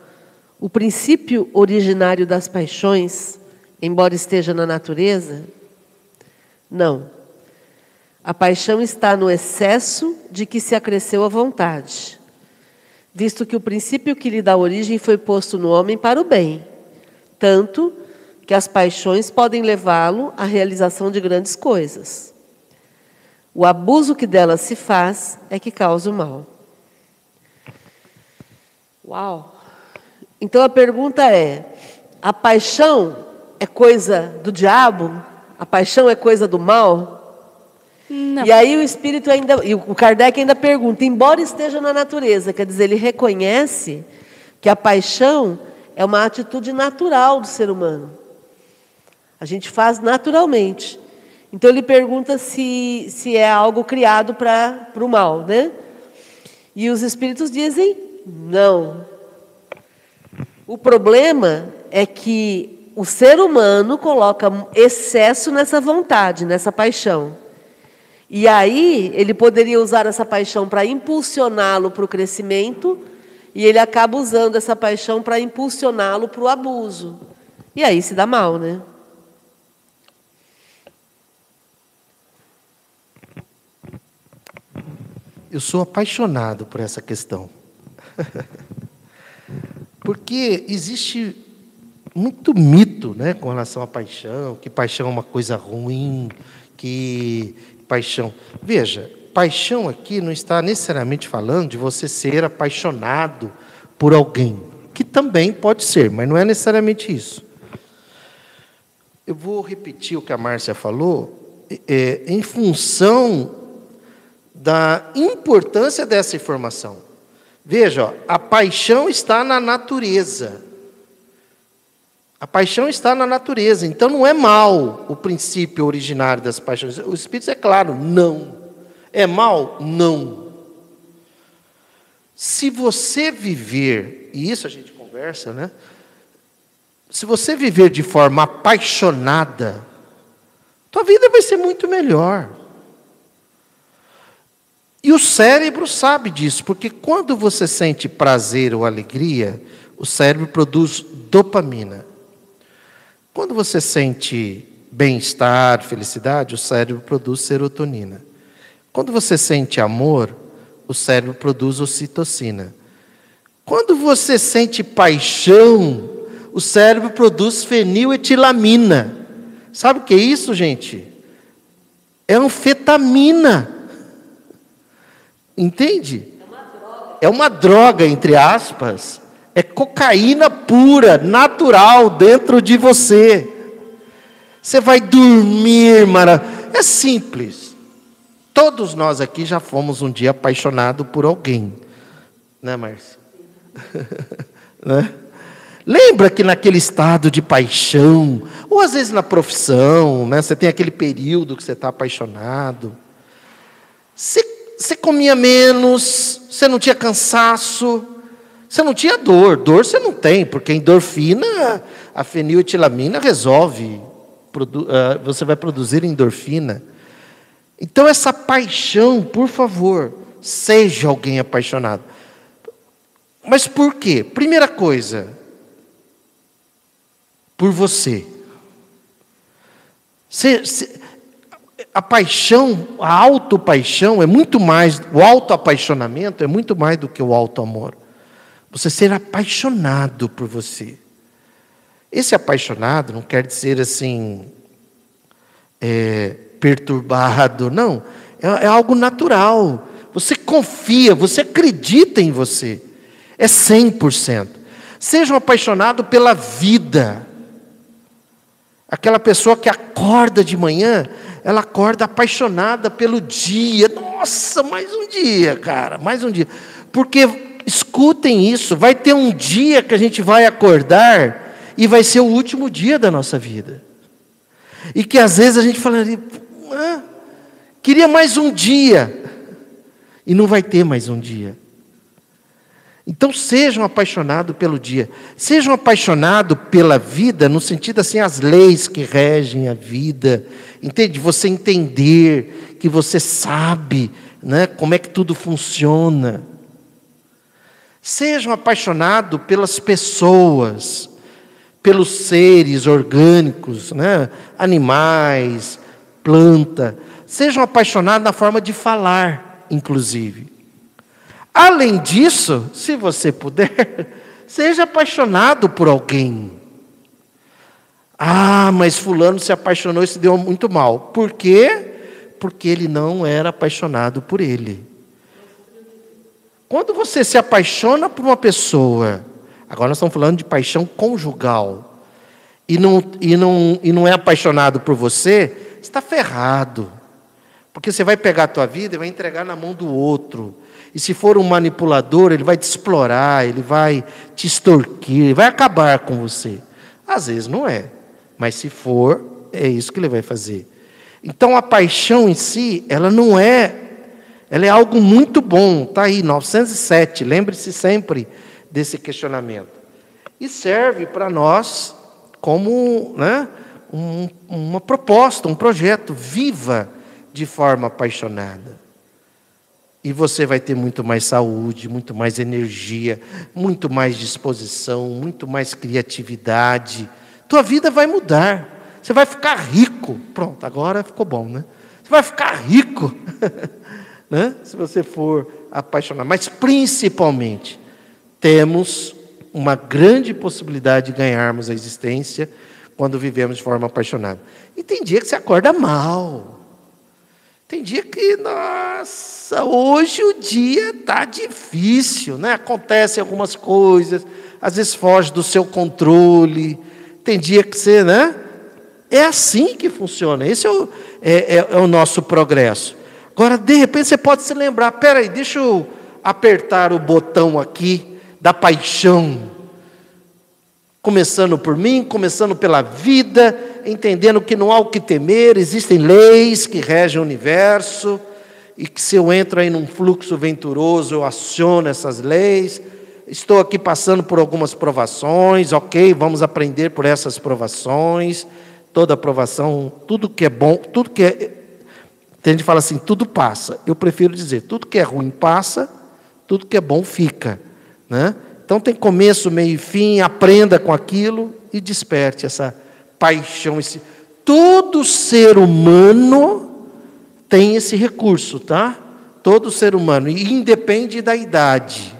o princípio originário das paixões, embora esteja na natureza? Não. A paixão está no excesso de que se acresceu a vontade visto que o princípio que lhe dá origem foi posto no homem para o bem, tanto que as paixões podem levá-lo à realização de grandes coisas. O abuso que delas se faz é que causa o mal. Uau! Então a pergunta é: a paixão é coisa do diabo? A paixão é coisa do mal? Não. E aí o espírito ainda, e o Kardec ainda pergunta, embora esteja na natureza, quer dizer, ele reconhece que a paixão é uma atitude natural do ser humano. A gente faz naturalmente. Então ele pergunta se, se é algo criado para o mal, né? E os espíritos dizem não. O problema é que o ser humano coloca excesso nessa vontade, nessa paixão. E aí ele poderia usar essa paixão para impulsioná-lo para o crescimento, e ele acaba usando essa paixão para impulsioná-lo para o abuso. E aí se dá mal, né? Eu sou apaixonado por essa questão. [laughs] Porque existe muito mito né, com relação à paixão, que paixão é uma coisa ruim, que paixão. Veja, paixão aqui não está necessariamente falando de você ser apaixonado por alguém, que também pode ser, mas não é necessariamente isso. Eu vou repetir o que a Márcia falou, é, em função da importância dessa informação. Veja, ó, a paixão está na natureza. A paixão está na natureza, então não é mal o princípio originário das paixões. O Espírito é claro, não. É mal? Não. Se você viver, e isso a gente conversa, né? Se você viver de forma apaixonada, tua vida vai ser muito melhor. E o cérebro sabe disso, porque quando você sente prazer ou alegria, o cérebro produz dopamina. Quando você sente bem-estar, felicidade, o cérebro produz serotonina. Quando você sente amor, o cérebro produz ocitocina. Quando você sente paixão, o cérebro produz feniletilamina. Sabe o que é isso, gente? É anfetamina. Entende? É uma droga, entre aspas, é cocaína pura, natural dentro de você. Você vai dormir, mara. É simples. Todos nós aqui já fomos um dia apaixonados por alguém. Né, Márcia? [laughs] né? Lembra que naquele estado de paixão, ou às vezes na profissão, né, você tem aquele período que você está apaixonado. Você, você comia menos, você não tinha cansaço, você não tinha dor. Dor você não tem, porque endorfina, a feniletilamina resolve. Ah, você vai produzir endorfina. Então, essa paixão, por favor, seja alguém apaixonado. Mas por quê? Primeira coisa, por você. Se, a paixão, a autopaixão é muito mais, o autoapaixonamento é muito mais do que o autoamor. Você ser apaixonado por você. Esse apaixonado não quer dizer assim, é, perturbado, não. É, é algo natural. Você confia, você acredita em você. É 100%. Sejam apaixonados pela vida. Aquela pessoa que acorda de manhã, ela acorda apaixonada pelo dia. Nossa, mais um dia, cara, mais um dia. Porque, escutem isso, vai ter um dia que a gente vai acordar e vai ser o último dia da nossa vida. E que às vezes a gente falaria, ah, queria mais um dia. E não vai ter mais um dia. Então sejam apaixonados pelo dia, sejam apaixonados pela vida, no sentido assim, as leis que regem a vida, entende? Você entender que você sabe né, como é que tudo funciona. Sejam apaixonados pelas pessoas, pelos seres orgânicos, né, animais, planta. Sejam apaixonados na forma de falar, inclusive. Além disso, se você puder, [laughs] seja apaixonado por alguém. Ah, mas Fulano se apaixonou e se deu muito mal. Por quê? Porque ele não era apaixonado por ele. Quando você se apaixona por uma pessoa, agora nós estamos falando de paixão conjugal, e não, e não, e não é apaixonado por você, está ferrado. Porque você vai pegar a tua vida e vai entregar na mão do outro. E se for um manipulador, ele vai te explorar, ele vai te extorquir, ele vai acabar com você. Às vezes não é, mas se for, é isso que ele vai fazer. Então a paixão em si, ela não é, ela é algo muito bom. Está aí, 907, lembre-se sempre desse questionamento. E serve para nós como né, um, uma proposta, um projeto, viva de forma apaixonada. E você vai ter muito mais saúde, muito mais energia, muito mais disposição, muito mais criatividade. Tua vida vai mudar. Você vai ficar rico. Pronto, agora ficou bom, né? Você vai ficar rico, [laughs] né? Se você for apaixonado. Mas principalmente, temos uma grande possibilidade de ganharmos a existência quando vivemos de forma apaixonada. E tem dia que você acorda mal. Tem dia que, nossa, hoje o dia está difícil, né? Acontecem algumas coisas, às vezes foge do seu controle. Tem dia que você, né? É assim que funciona. Esse é o, é, é, é o nosso progresso. Agora, de repente, você pode se lembrar: peraí, deixa eu apertar o botão aqui da paixão. Começando por mim, começando pela vida, entendendo que não há o que temer, existem leis que regem o universo, e que se eu entro aí num fluxo venturoso, eu aciono essas leis. Estou aqui passando por algumas provações, ok, vamos aprender por essas provações. Toda provação, tudo que é bom, tudo que é. Tem gente que fala assim, tudo passa. Eu prefiro dizer, tudo que é ruim passa, tudo que é bom fica. Né? Então tem começo, meio e fim, aprenda com aquilo e desperte essa paixão. Esse... Todo ser humano tem esse recurso, tá? Todo ser humano, e independe da idade.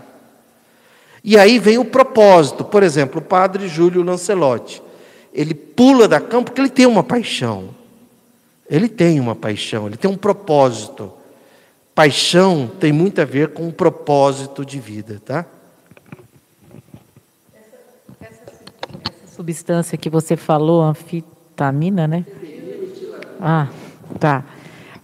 E aí vem o propósito. Por exemplo, o padre Júlio Lancelotti. Ele pula da cama porque ele tem uma paixão. Ele tem uma paixão, ele tem um propósito. Paixão tem muito a ver com um propósito de vida, tá? Substância que você falou, anfitamina, né? Ah, tá.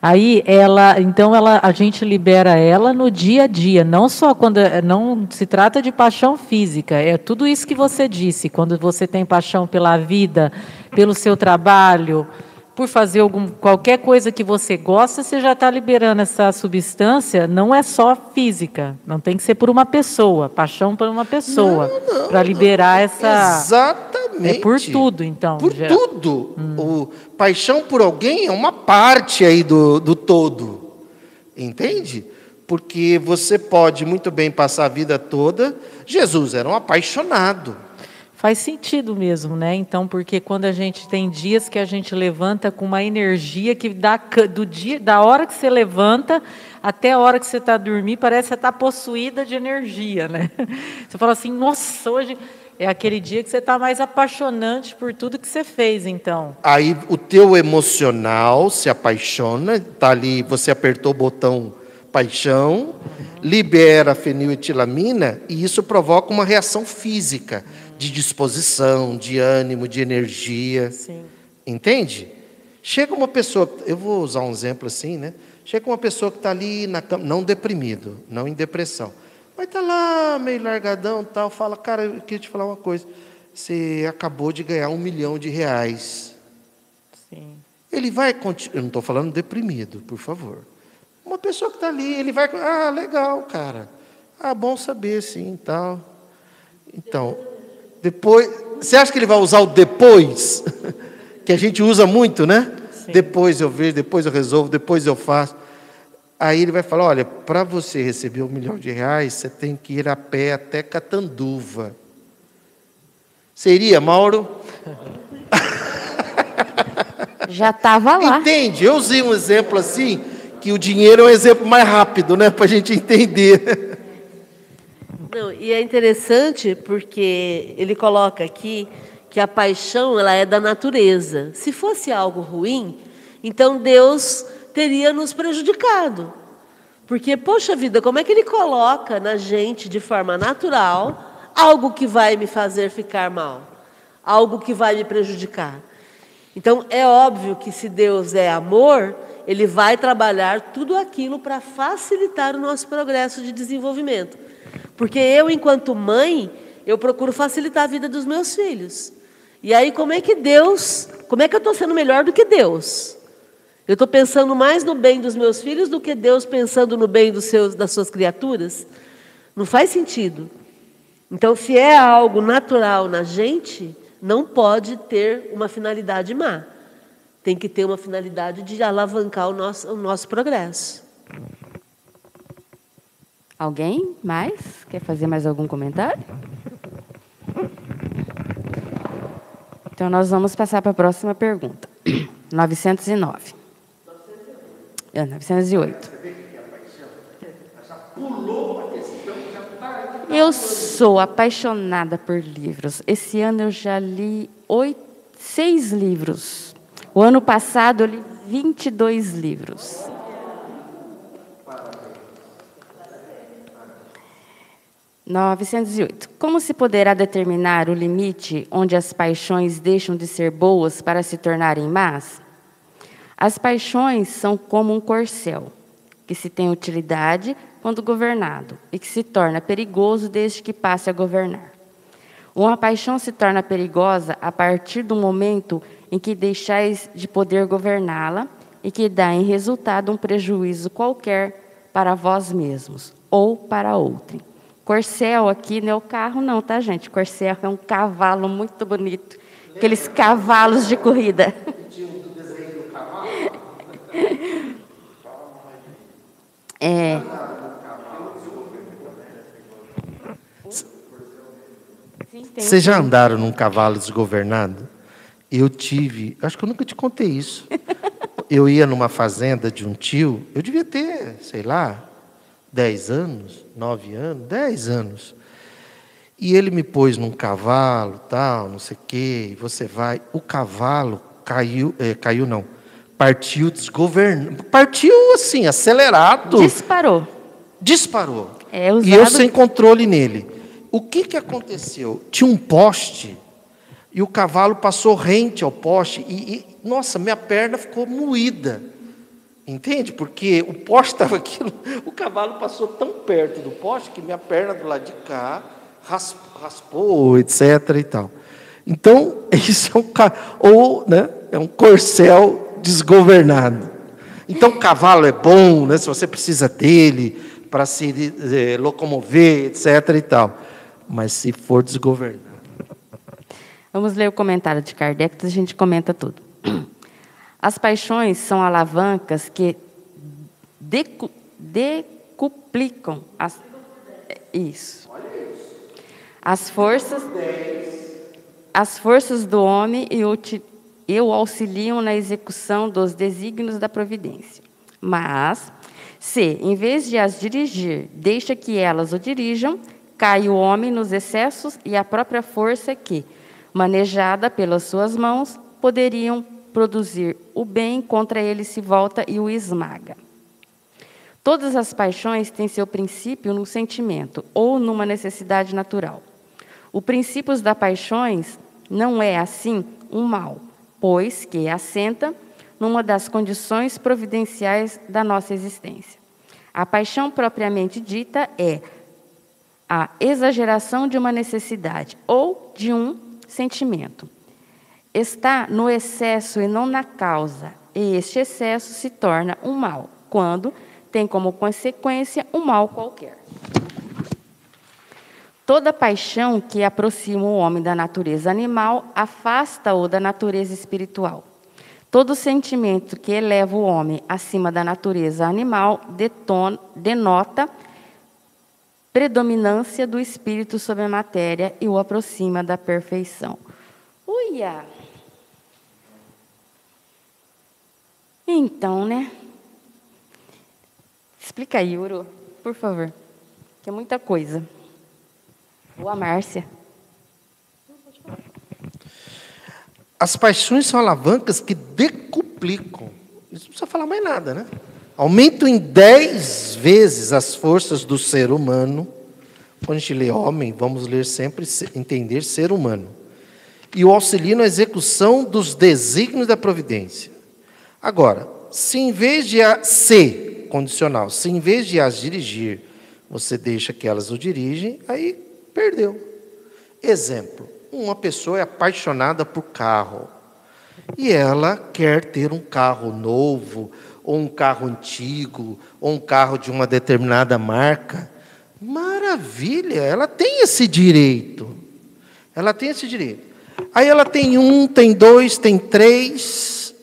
Aí ela, então ela, a gente libera ela no dia a dia, não só quando não se trata de paixão física, é tudo isso que você disse, quando você tem paixão pela vida, pelo seu trabalho, por fazer algum, qualquer coisa que você gosta, você já está liberando essa substância, não é só física, não tem que ser por uma pessoa, paixão por uma pessoa, para liberar essa. Exatamente. É por tudo, então. Por já. tudo. O paixão por alguém é uma parte aí do, do todo. Entende? Porque você pode muito bem passar a vida toda. Jesus era um apaixonado. Faz sentido mesmo, né? Então, porque quando a gente tem dias que a gente levanta com uma energia que dá do dia, da hora que você levanta até a hora que você está dormir, parece que você está possuída de energia, né? [laughs] Você fala assim, nossa, hoje é aquele dia que você está mais apaixonante por tudo que você fez, então. Aí o teu emocional se apaixona, tá ali, você apertou o botão paixão, libera a feniletilamina e isso provoca uma reação física de disposição, de ânimo, de energia. Sim. Entende? Chega uma pessoa, eu vou usar um exemplo assim, né? Chega uma pessoa que está ali na cama, não deprimido, não em depressão, mas está lá meio largadão tal, fala, cara, eu queria te falar uma coisa, você acabou de ganhar um milhão de reais. Sim. Ele vai continuar, eu não estou falando deprimido, por favor. Uma pessoa que está ali, ele vai, ah, legal, cara. Ah, bom saber, sim, tal. Então, depois, você acha que ele vai usar o depois? [laughs] que a gente usa muito, né? Depois eu vejo, depois eu resolvo, depois eu faço. Aí ele vai falar: olha, para você receber um milhão de reais, você tem que ir a pé até Catanduva. Seria, Mauro? [laughs] Já estava lá. Entende? Eu usei um exemplo assim, que o dinheiro é um exemplo mais rápido, né? Para a gente entender. [laughs] Não, e é interessante porque ele coloca aqui que a paixão ela é da natureza. Se fosse algo ruim, então Deus teria nos prejudicado. Porque, poxa vida, como é que ele coloca na gente de forma natural algo que vai me fazer ficar mal? Algo que vai me prejudicar? Então, é óbvio que se Deus é amor, ele vai trabalhar tudo aquilo para facilitar o nosso progresso de desenvolvimento. Porque eu, enquanto mãe, eu procuro facilitar a vida dos meus filhos. E aí, como é que Deus, como é que eu estou sendo melhor do que Deus? Eu estou pensando mais no bem dos meus filhos do que Deus pensando no bem dos seus, das suas criaturas? Não faz sentido. Então, se é algo natural na gente, não pode ter uma finalidade má. Tem que ter uma finalidade de alavancar o nosso, o nosso progresso. Alguém mais? Quer fazer mais algum comentário? Então, nós vamos passar para a próxima pergunta. [clears throat] 909. É, 908. Eu sou apaixonada por livros. Esse ano eu já li oito, seis livros. O ano passado eu li 22 livros. Novecentos e oito. Como se poderá determinar o limite onde as paixões deixam de ser boas para se tornarem más? As paixões são como um corcel, que se tem utilidade quando governado e que se torna perigoso desde que passe a governar. Uma paixão se torna perigosa a partir do momento em que deixais de poder governá-la e que dá em resultado um prejuízo qualquer para vós mesmos ou para outrem. Corcel aqui não é o carro, não, tá, gente? Corcel é um cavalo muito bonito. Aqueles cavalos de corrida. [laughs] É. Vocês já andaram num cavalo desgovernado? Eu tive, acho que eu nunca te contei isso. [laughs] Eu ia numa fazenda de um tio, eu devia ter, sei lá, 10 anos, 9 anos, 10 anos. E ele me pôs num cavalo, tal, não sei o quê, e você vai. O cavalo caiu, eh, caiu não, partiu desgovernado, partiu assim, acelerado. Disparou. Disparou. É E usado... eu sem controle nele. O que, que aconteceu? Tinha um poste e o cavalo passou rente ao poste e, e, nossa, minha perna ficou moída. Entende? Porque o poste estava aquilo, [laughs] o cavalo passou tão perto do poste que minha perna do lado de cá raspou, etc. e tal. Então, [laughs] isso é um, ou, né, é um corcel desgovernado. Então, cavalo é bom, né, se você precisa dele para se eh, locomover, etc. e tal. Mas se for desgovernado. Vamos ler o comentário de Kardec, a gente comenta tudo. [clears throat] As paixões são alavancas que decu, decuplicam as, isso. As forças, as forças do homem e o, e o auxiliam na execução dos desígnios da providência. Mas, se, em vez de as dirigir, deixa que elas o dirijam, cai o homem nos excessos e a própria força que, manejada pelas suas mãos, poderiam produzir o bem, contra ele se volta e o esmaga. Todas as paixões têm seu princípio no sentimento ou numa necessidade natural. O princípio das paixões não é, assim, um mal, pois que assenta numa das condições providenciais da nossa existência. A paixão propriamente dita é a exageração de uma necessidade ou de um sentimento está no excesso e não na causa, e este excesso se torna um mal, quando tem como consequência um mal qualquer. Toda paixão que aproxima o homem da natureza animal afasta-o da natureza espiritual. Todo sentimento que eleva o homem acima da natureza animal detona, denota predominância do espírito sobre a matéria e o aproxima da perfeição. Uia! Então, né? Explica aí, Uru, por favor. Que é muita coisa. Boa, Márcia. As paixões são alavancas que decuplicam. Isso não precisa falar mais nada, né? Aumentam em dez vezes as forças do ser humano. Quando a gente lê homem, vamos ler sempre entender ser humano. E o auxiliam na execução dos desígnios da providência. Agora, se em vez de a, condicional, se em vez de as dirigir, você deixa que elas o dirigem, aí perdeu. Exemplo: uma pessoa é apaixonada por carro e ela quer ter um carro novo, ou um carro antigo, ou um carro de uma determinada marca. Maravilha, ela tem esse direito. Ela tem esse direito. Aí ela tem um, tem dois, tem três.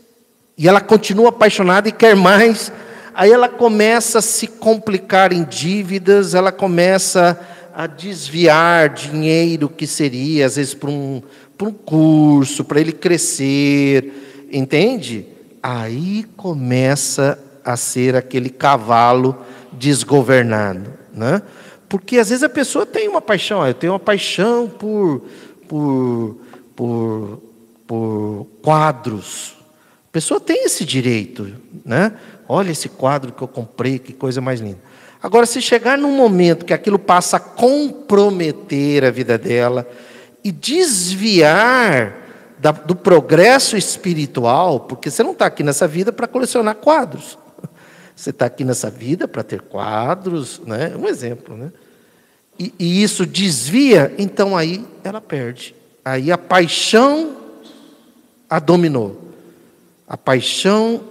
E ela continua apaixonada e quer mais. Aí ela começa a se complicar em dívidas, ela começa a desviar dinheiro que seria, às vezes, para um, para um curso, para ele crescer, entende? Aí começa a ser aquele cavalo desgovernado. Né? Porque às vezes a pessoa tem uma paixão, eu tenho uma paixão por, por, por, por quadros, pessoa tem esse direito, né? Olha esse quadro que eu comprei, que coisa mais linda. Agora, se chegar num momento que aquilo passa a comprometer a vida dela e desviar da, do progresso espiritual, porque você não está aqui nessa vida para colecionar quadros. [laughs] Você está aqui nessa vida para ter quadros, né? um exemplo. Né? E, e isso desvia, então aí ela perde. Aí a paixão a dominou. A paixão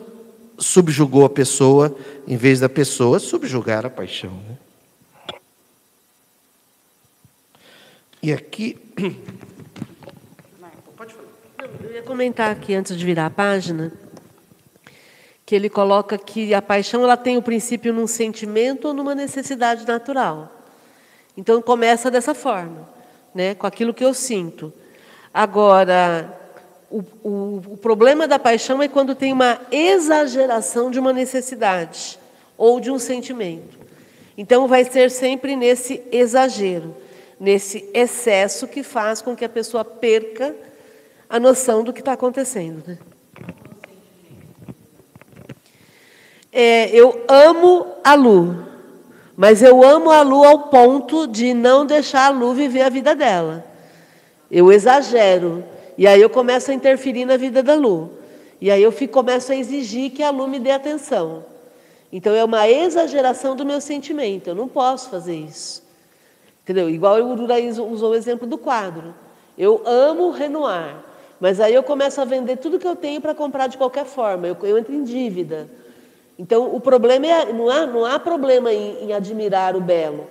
subjugou a pessoa, em vez da pessoa subjugar a paixão. Né? E aqui. Pode falar. eu ia comentar aqui, antes de virar a página, que ele coloca que a paixão ela tem o princípio num sentimento ou numa necessidade natural. Então começa dessa forma, né, com aquilo que eu sinto. Agora, o, o, o problema da paixão é quando tem uma exageração de uma necessidade ou de um sentimento. Então, vai ser sempre nesse exagero, nesse excesso que faz com que a pessoa perca a noção do que está acontecendo. Né? É, eu amo a Lu, mas eu amo a Lu ao ponto de não deixar a Lu viver a vida dela. Eu exagero. E aí eu começo a interferir na vida da Lu. E aí eu fico, começo a exigir que a Lu me dê atenção. Então é uma exageração do meu sentimento. Eu não posso fazer isso. Entendeu? Igual o Uraí usou o exemplo do quadro. Eu amo Renoir, mas aí eu começo a vender tudo que eu tenho para comprar de qualquer forma. Eu, eu, entro em dívida. Então o problema é não há, não há problema em, em admirar o belo.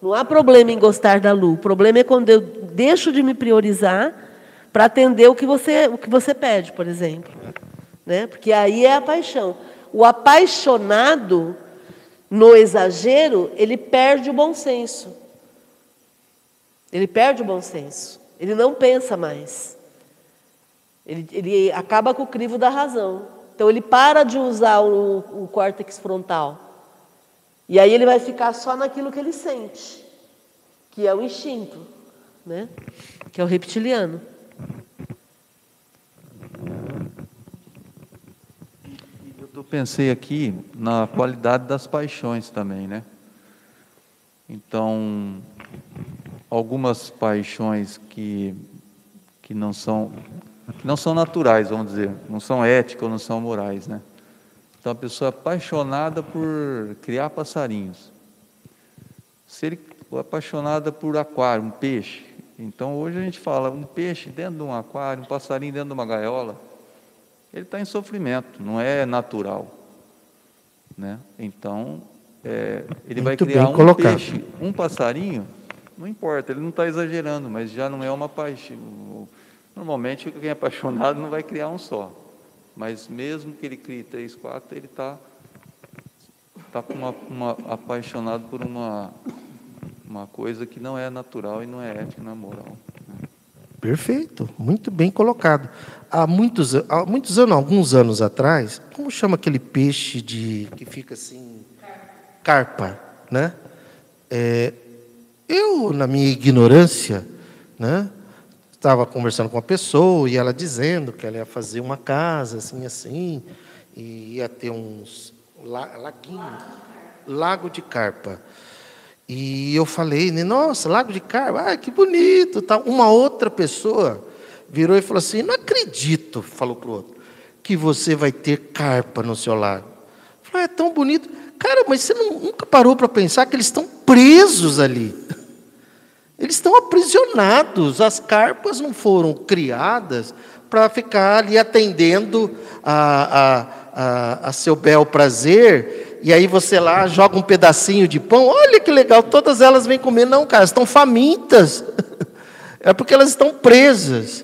Não há problema em gostar da Lu. O problema é quando eu deixo de me priorizar para atender o que você, o que você pede, por exemplo. Né? Porque aí é a paixão. O apaixonado, no exagero, ele perde o bom senso. Ele perde o bom senso. Ele não pensa mais. Ele, ele acaba com o crivo da razão. Então ele para de usar o, o córtex frontal. E aí ele vai ficar só naquilo que ele sente, que é o instinto, né? que é o reptiliano. Eu pensei aqui na qualidade das paixões também, né? Então, algumas paixões que, que não são que não são naturais, vamos dizer, não são éticas ou não são morais, né? Então a pessoa é apaixonada por criar passarinhos. Se ele é apaixonada por aquário, um peixe. Então hoje a gente fala um peixe dentro de um aquário, um passarinho dentro de uma gaiola. Ele está em sofrimento, não é natural. Né? Então, é, ele Muito vai criar um colocado. peixe, um passarinho, não importa, ele não está exagerando, mas já não é uma paixão. Normalmente quem é apaixonado não vai criar um só. Mas mesmo que ele crie três, quatro, ele está tá, tá uma, uma, apaixonado por uma, uma coisa que não é natural e não é ética, não é moral. Perfeito, muito bem colocado. Há muitos, há muitos anos, alguns anos atrás, como chama aquele peixe de que fica assim, carpa, né? É, eu, na minha ignorância, né, estava conversando com uma pessoa e ela dizendo que ela ia fazer uma casa assim assim e ia ter uns laguinho, lago de carpa. E eu falei, né, nossa, lago de carpa, ah, que bonito, tal. Uma outra pessoa virou e falou assim, não acredito, falou para o outro, que você vai ter carpa no seu lago. Falei, ah, é tão bonito. Cara, mas você nunca parou para pensar que eles estão presos ali. [laughs] Eles estão aprisionados. As carpas não foram criadas para ficar ali atendendo a, a, a, a, seu bel prazer. E aí você lá joga um pedacinho de pão. Olha que legal, todas elas vêm comer. Não, cara, estão famintas. [laughs] É porque elas estão presas.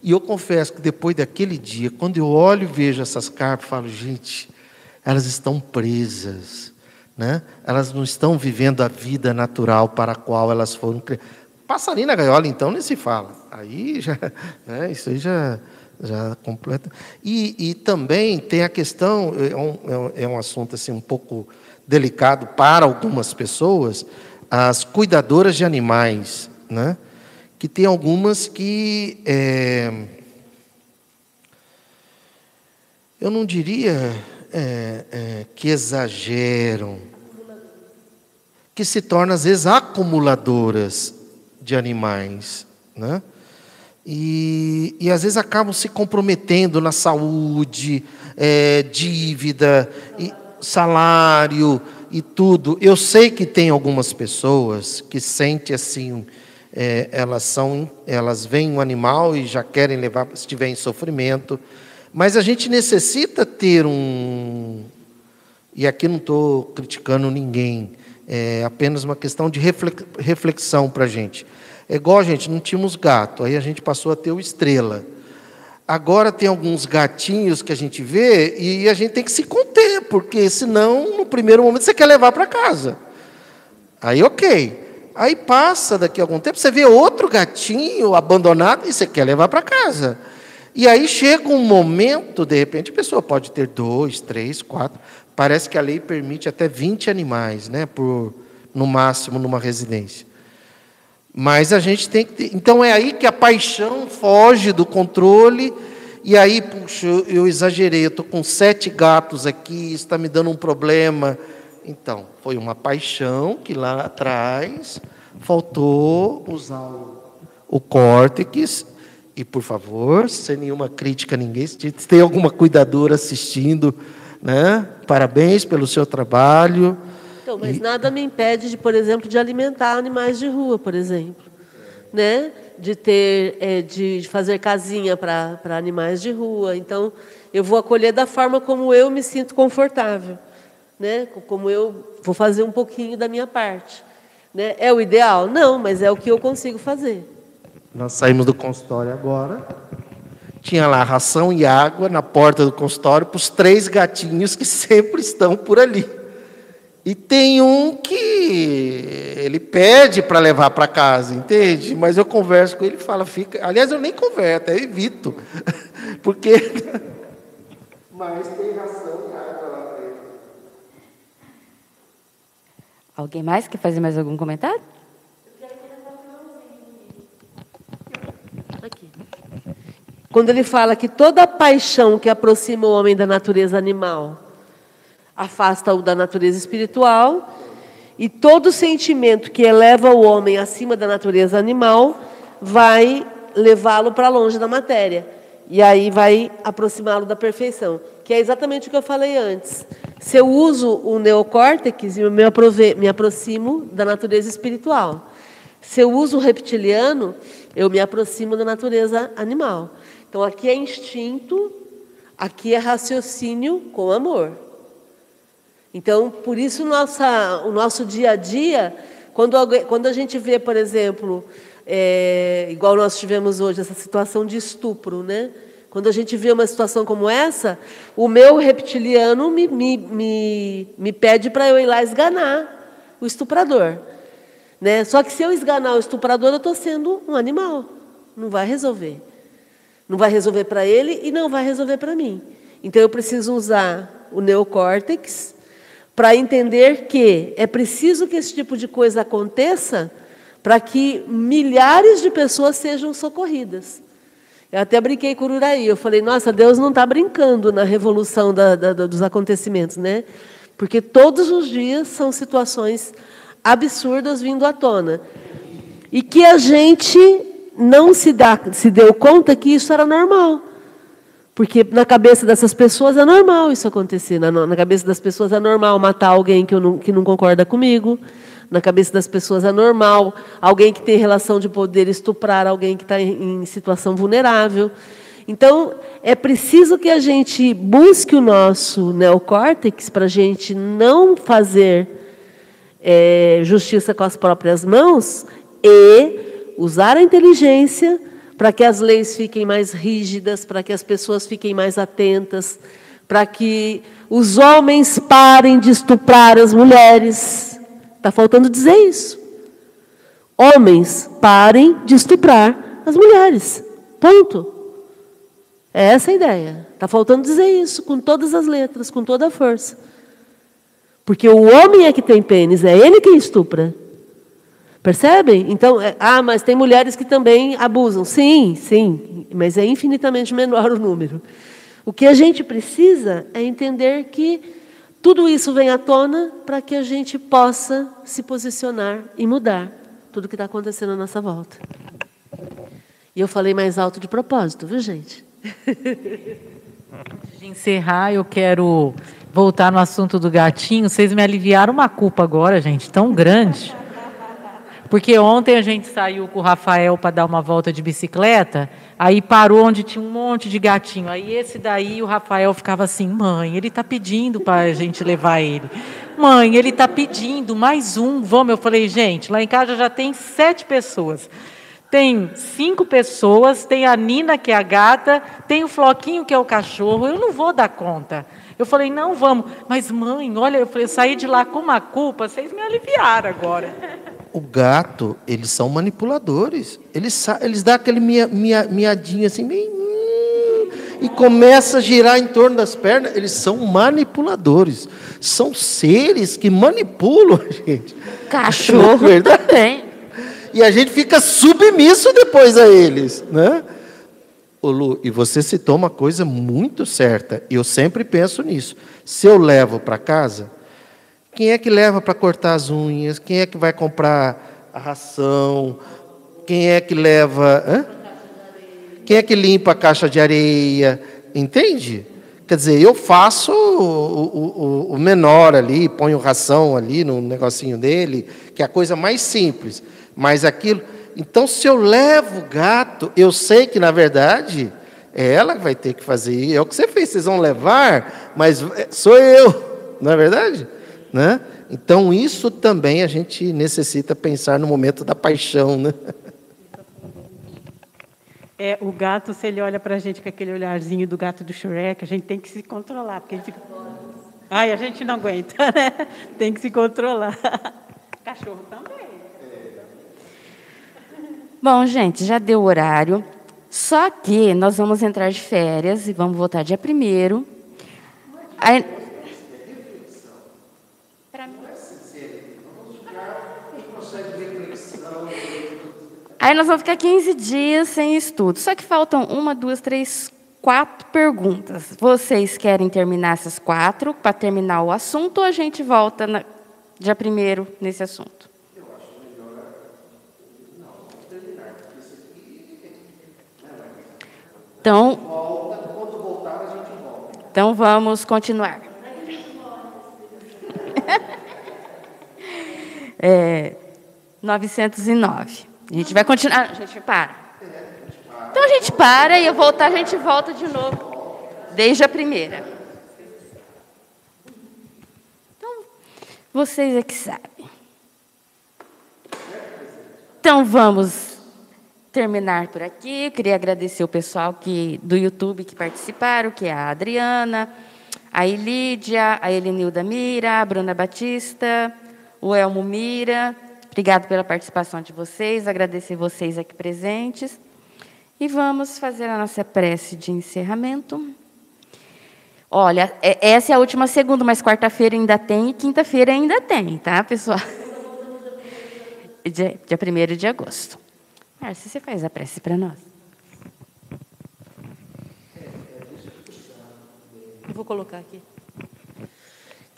E eu confesso que depois daquele dia, quando eu olho e vejo essas carpas, falo, gente, elas estão presas. Né? Elas não estão vivendo a vida natural para a qual elas foram criadas. Passarinho na gaiola, então, nem se fala. Aí já, né, isso aí já, já completa. E, e também tem a questão, é um, é um assunto assim, um pouco delicado para algumas pessoas, as cuidadoras de animais, né? que tem algumas que. É, eu não diria é, é, que exageram, que se tornam, às vezes, acumuladoras de animais. Né? E, e às vezes acabam se comprometendo na saúde, é, dívida, e salário e tudo. Eu sei que tem algumas pessoas que sentem assim, é, elas são, elas veem um animal e já querem levar, se estiver em sofrimento. Mas a gente necessita ter um. E aqui não estou criticando ninguém, é apenas uma questão de reflexão para a gente. É igual gente, não tínhamos gato, aí a gente passou a ter o estrela. Agora tem alguns gatinhos que a gente vê e a gente tem que se conter, porque senão, no primeiro momento, você quer levar para casa. Aí, ok. Aí passa daqui a algum tempo, você vê outro gatinho abandonado e você quer levar para casa. E aí chega um momento, de repente, a pessoa pode ter dois, três, quatro. Parece que a lei permite até 20 animais, né, por, no máximo, numa residência. Mas a gente tem que ter. Então é aí que a paixão foge do controle. E aí, puxa, eu exagerei, eu estou com sete gatos aqui, está me dando um problema. Então, foi uma paixão que lá atrás faltou usar o, o córtex E por favor, sem nenhuma crítica a ninguém, se tem alguma cuidadora assistindo, né? Parabéns pelo seu trabalho. Então, mas nada me impede de, por exemplo, de alimentar animais de rua, por exemplo, né? De ter, é, de fazer casinha para animais de rua. Então, eu vou acolher da forma como eu me sinto confortável, né? Como eu vou fazer um pouquinho da minha parte, né? É o ideal? Não, mas é o que eu consigo fazer. Nós saímos do consultório agora. Tinha lá ração e água na porta do consultório para os três gatinhos que [laughs] sempre estão por ali. E tem um que ele pede para levar para casa, entende? Mas eu converso com ele e fala, fica. Aliás, eu nem converso, eu evito. [laughs] Porque. [laughs] Mas tem ração e lá para ele. Alguém mais quer fazer mais algum comentário? Quando ele fala que toda paixão que aproxima o homem da natureza animal afasta-o da natureza espiritual, e todo sentimento que eleva o homem acima da natureza animal vai levá-lo para longe da matéria. E aí vai aproximá-lo da perfeição, que é exatamente o que eu falei antes. Se eu uso o neocórtex, eu me, me aproximo da natureza espiritual. Se eu uso o reptiliano, eu me aproximo da natureza animal. Então aqui é instinto, aqui é raciocínio com amor. Então, por isso nossa, o nosso dia a dia, quando, quando a gente vê, por exemplo, é, igual nós tivemos hoje, essa situação de estupro, né? Quando a gente vê uma situação como essa, o meu reptiliano me, me, me, me pede para eu ir lá esganar o estuprador. Né? Só que se eu esganar o estuprador, eu estou sendo um animal. Não vai resolver. Não vai resolver para ele e não vai resolver para mim. Então eu preciso usar o neocórtex para entender que é preciso que esse tipo de coisa aconteça para que milhares de pessoas sejam socorridas. Eu até brinquei com o Uraí, eu falei, nossa, Deus não está brincando na revolução da, da, dos acontecimentos, né? Porque todos os dias são situações absurdas vindo à tona. E que a gente não se, dá, se deu conta que isso era normal. Porque na cabeça dessas pessoas é normal isso acontecer. Na, na cabeça das pessoas é normal matar alguém que, não, que não concorda comigo. Na cabeça das pessoas é normal alguém que tem relação de poder estuprar alguém que está em, em situação vulnerável. Então, é preciso que a gente busque o nosso neocórtex para a gente não fazer é, justiça com as próprias mãos e usar a inteligência para que as leis fiquem mais rígidas, para que as pessoas fiquem mais atentas, para que os homens parem de estuprar as mulheres. Está faltando dizer isso. Homens, parem de estuprar as mulheres. Ponto. É essa a ideia. Está faltando dizer isso com todas as letras, com toda a força. Porque o homem é que tem pênis, é ele quem estupra. Percebem? Então, é, ah, mas tem mulheres que também abusam. Sim, sim, mas é infinitamente menor o número. O que a gente precisa é entender que tudo isso vem à tona para que a gente possa se posicionar e mudar tudo que está acontecendo à nossa volta. E eu falei mais alto de propósito, viu, gente? Antes de encerrar, eu quero voltar no assunto do gatinho. Vocês me aliviaram uma culpa agora, gente, tão grande. Porque ontem a gente saiu com o Rafael para dar uma volta de bicicleta, aí parou onde tinha um monte de gatinho. Aí esse daí o Rafael ficava assim: mãe, ele está pedindo para a gente levar ele. Mãe, ele está pedindo mais um. Vamos. Eu falei: gente, lá em casa já tem sete pessoas. Tem cinco pessoas, tem a Nina, que é a gata, tem o Floquinho, que é o cachorro. Eu não vou dar conta. Eu falei, não, vamos. Mas, mãe, olha, eu falei, eu saí de lá com uma culpa, vocês me aliviaram agora o gato, eles são manipuladores. Eles, eles dão aquele mia, mia, miadinho assim, bem, e começa a girar em torno das pernas. Eles são manipuladores. São seres que manipulam a gente. Cachorro [laughs] verdade. tem. E a gente fica submisso depois a eles, né? Ô Lu, e você citou uma coisa muito certa. Eu sempre penso nisso. Se eu levo para casa, quem é que leva para cortar as unhas? Quem é que vai comprar a ração? Quem é que leva. Hã? Quem é que limpa a caixa de areia? Entende? Quer dizer, eu faço o, o, o menor ali, ponho ração ali no negocinho dele, que é a coisa mais simples. Mas aquilo. Então, se eu levo o gato, eu sei que, na verdade, é ela que vai ter que fazer. É o que você fez, vocês vão levar, mas sou eu, não é verdade? Né? Então, isso também a gente necessita pensar no momento da paixão. Né? É, o gato, se ele olha para a gente com aquele olharzinho do gato do Shrek, a gente tem que se controlar, porque ele fica. Ai, a gente não aguenta, [laughs] né? Tem que se controlar. Cachorro também. Bom, gente, já deu o horário. Só que nós vamos entrar de férias e vamos voltar dia primeiro. Aí... Aí nós vamos ficar 15 dias sem estudo. Só que faltam uma, duas, três, quatro perguntas. Vocês querem terminar essas quatro para terminar o assunto ou a gente volta na, dia primeiro nesse assunto? Então, então vamos continuar. [laughs] é, 909. A gente vai continuar. A gente para. Então a gente para e eu voltar, a gente volta de novo. Desde a primeira. Então, vocês é que sabem. Então vamos terminar por aqui. Eu queria agradecer o pessoal que, do YouTube que participaram, que é a Adriana, a Elídia, a Elenilda Mira, a Bruna Batista, o Elmo Mira. Obrigado pela participação de vocês, agradecer vocês aqui presentes. E vamos fazer a nossa prece de encerramento. Olha, é, essa é a última segunda, mas quarta-feira ainda tem e quinta-feira ainda tem, tá, pessoal? [laughs] Dia, dia 1 de agosto. Márcia, você faz a prece para nós? Eu vou colocar aqui.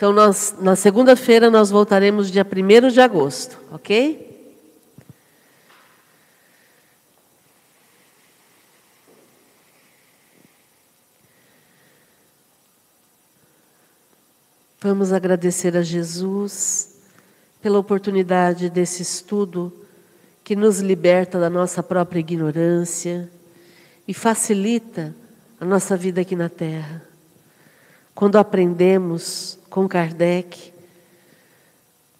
Então, nós, na segunda-feira, nós voltaremos dia 1 de agosto, ok? Vamos agradecer a Jesus pela oportunidade desse estudo que nos liberta da nossa própria ignorância e facilita a nossa vida aqui na Terra. Quando aprendemos com Kardec,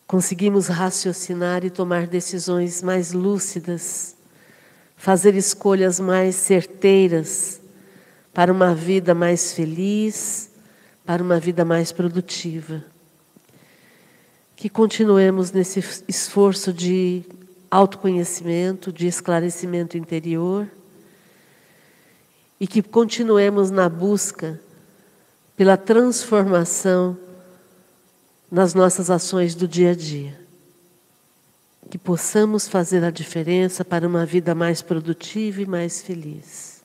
conseguimos raciocinar e tomar decisões mais lúcidas, fazer escolhas mais certeiras para uma vida mais feliz, para uma vida mais produtiva. Que continuemos nesse esforço de autoconhecimento, de esclarecimento interior e que continuemos na busca pela transformação nas nossas ações do dia a dia. Que possamos fazer a diferença para uma vida mais produtiva e mais feliz.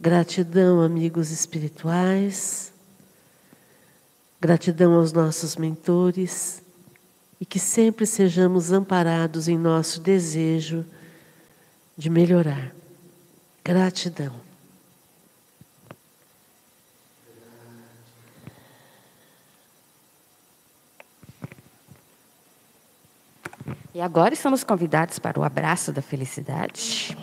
Gratidão, amigos espirituais. Gratidão aos nossos mentores e que sempre sejamos amparados em nosso desejo de melhorar. Gratidão. E agora estamos convidados para o abraço da felicidade.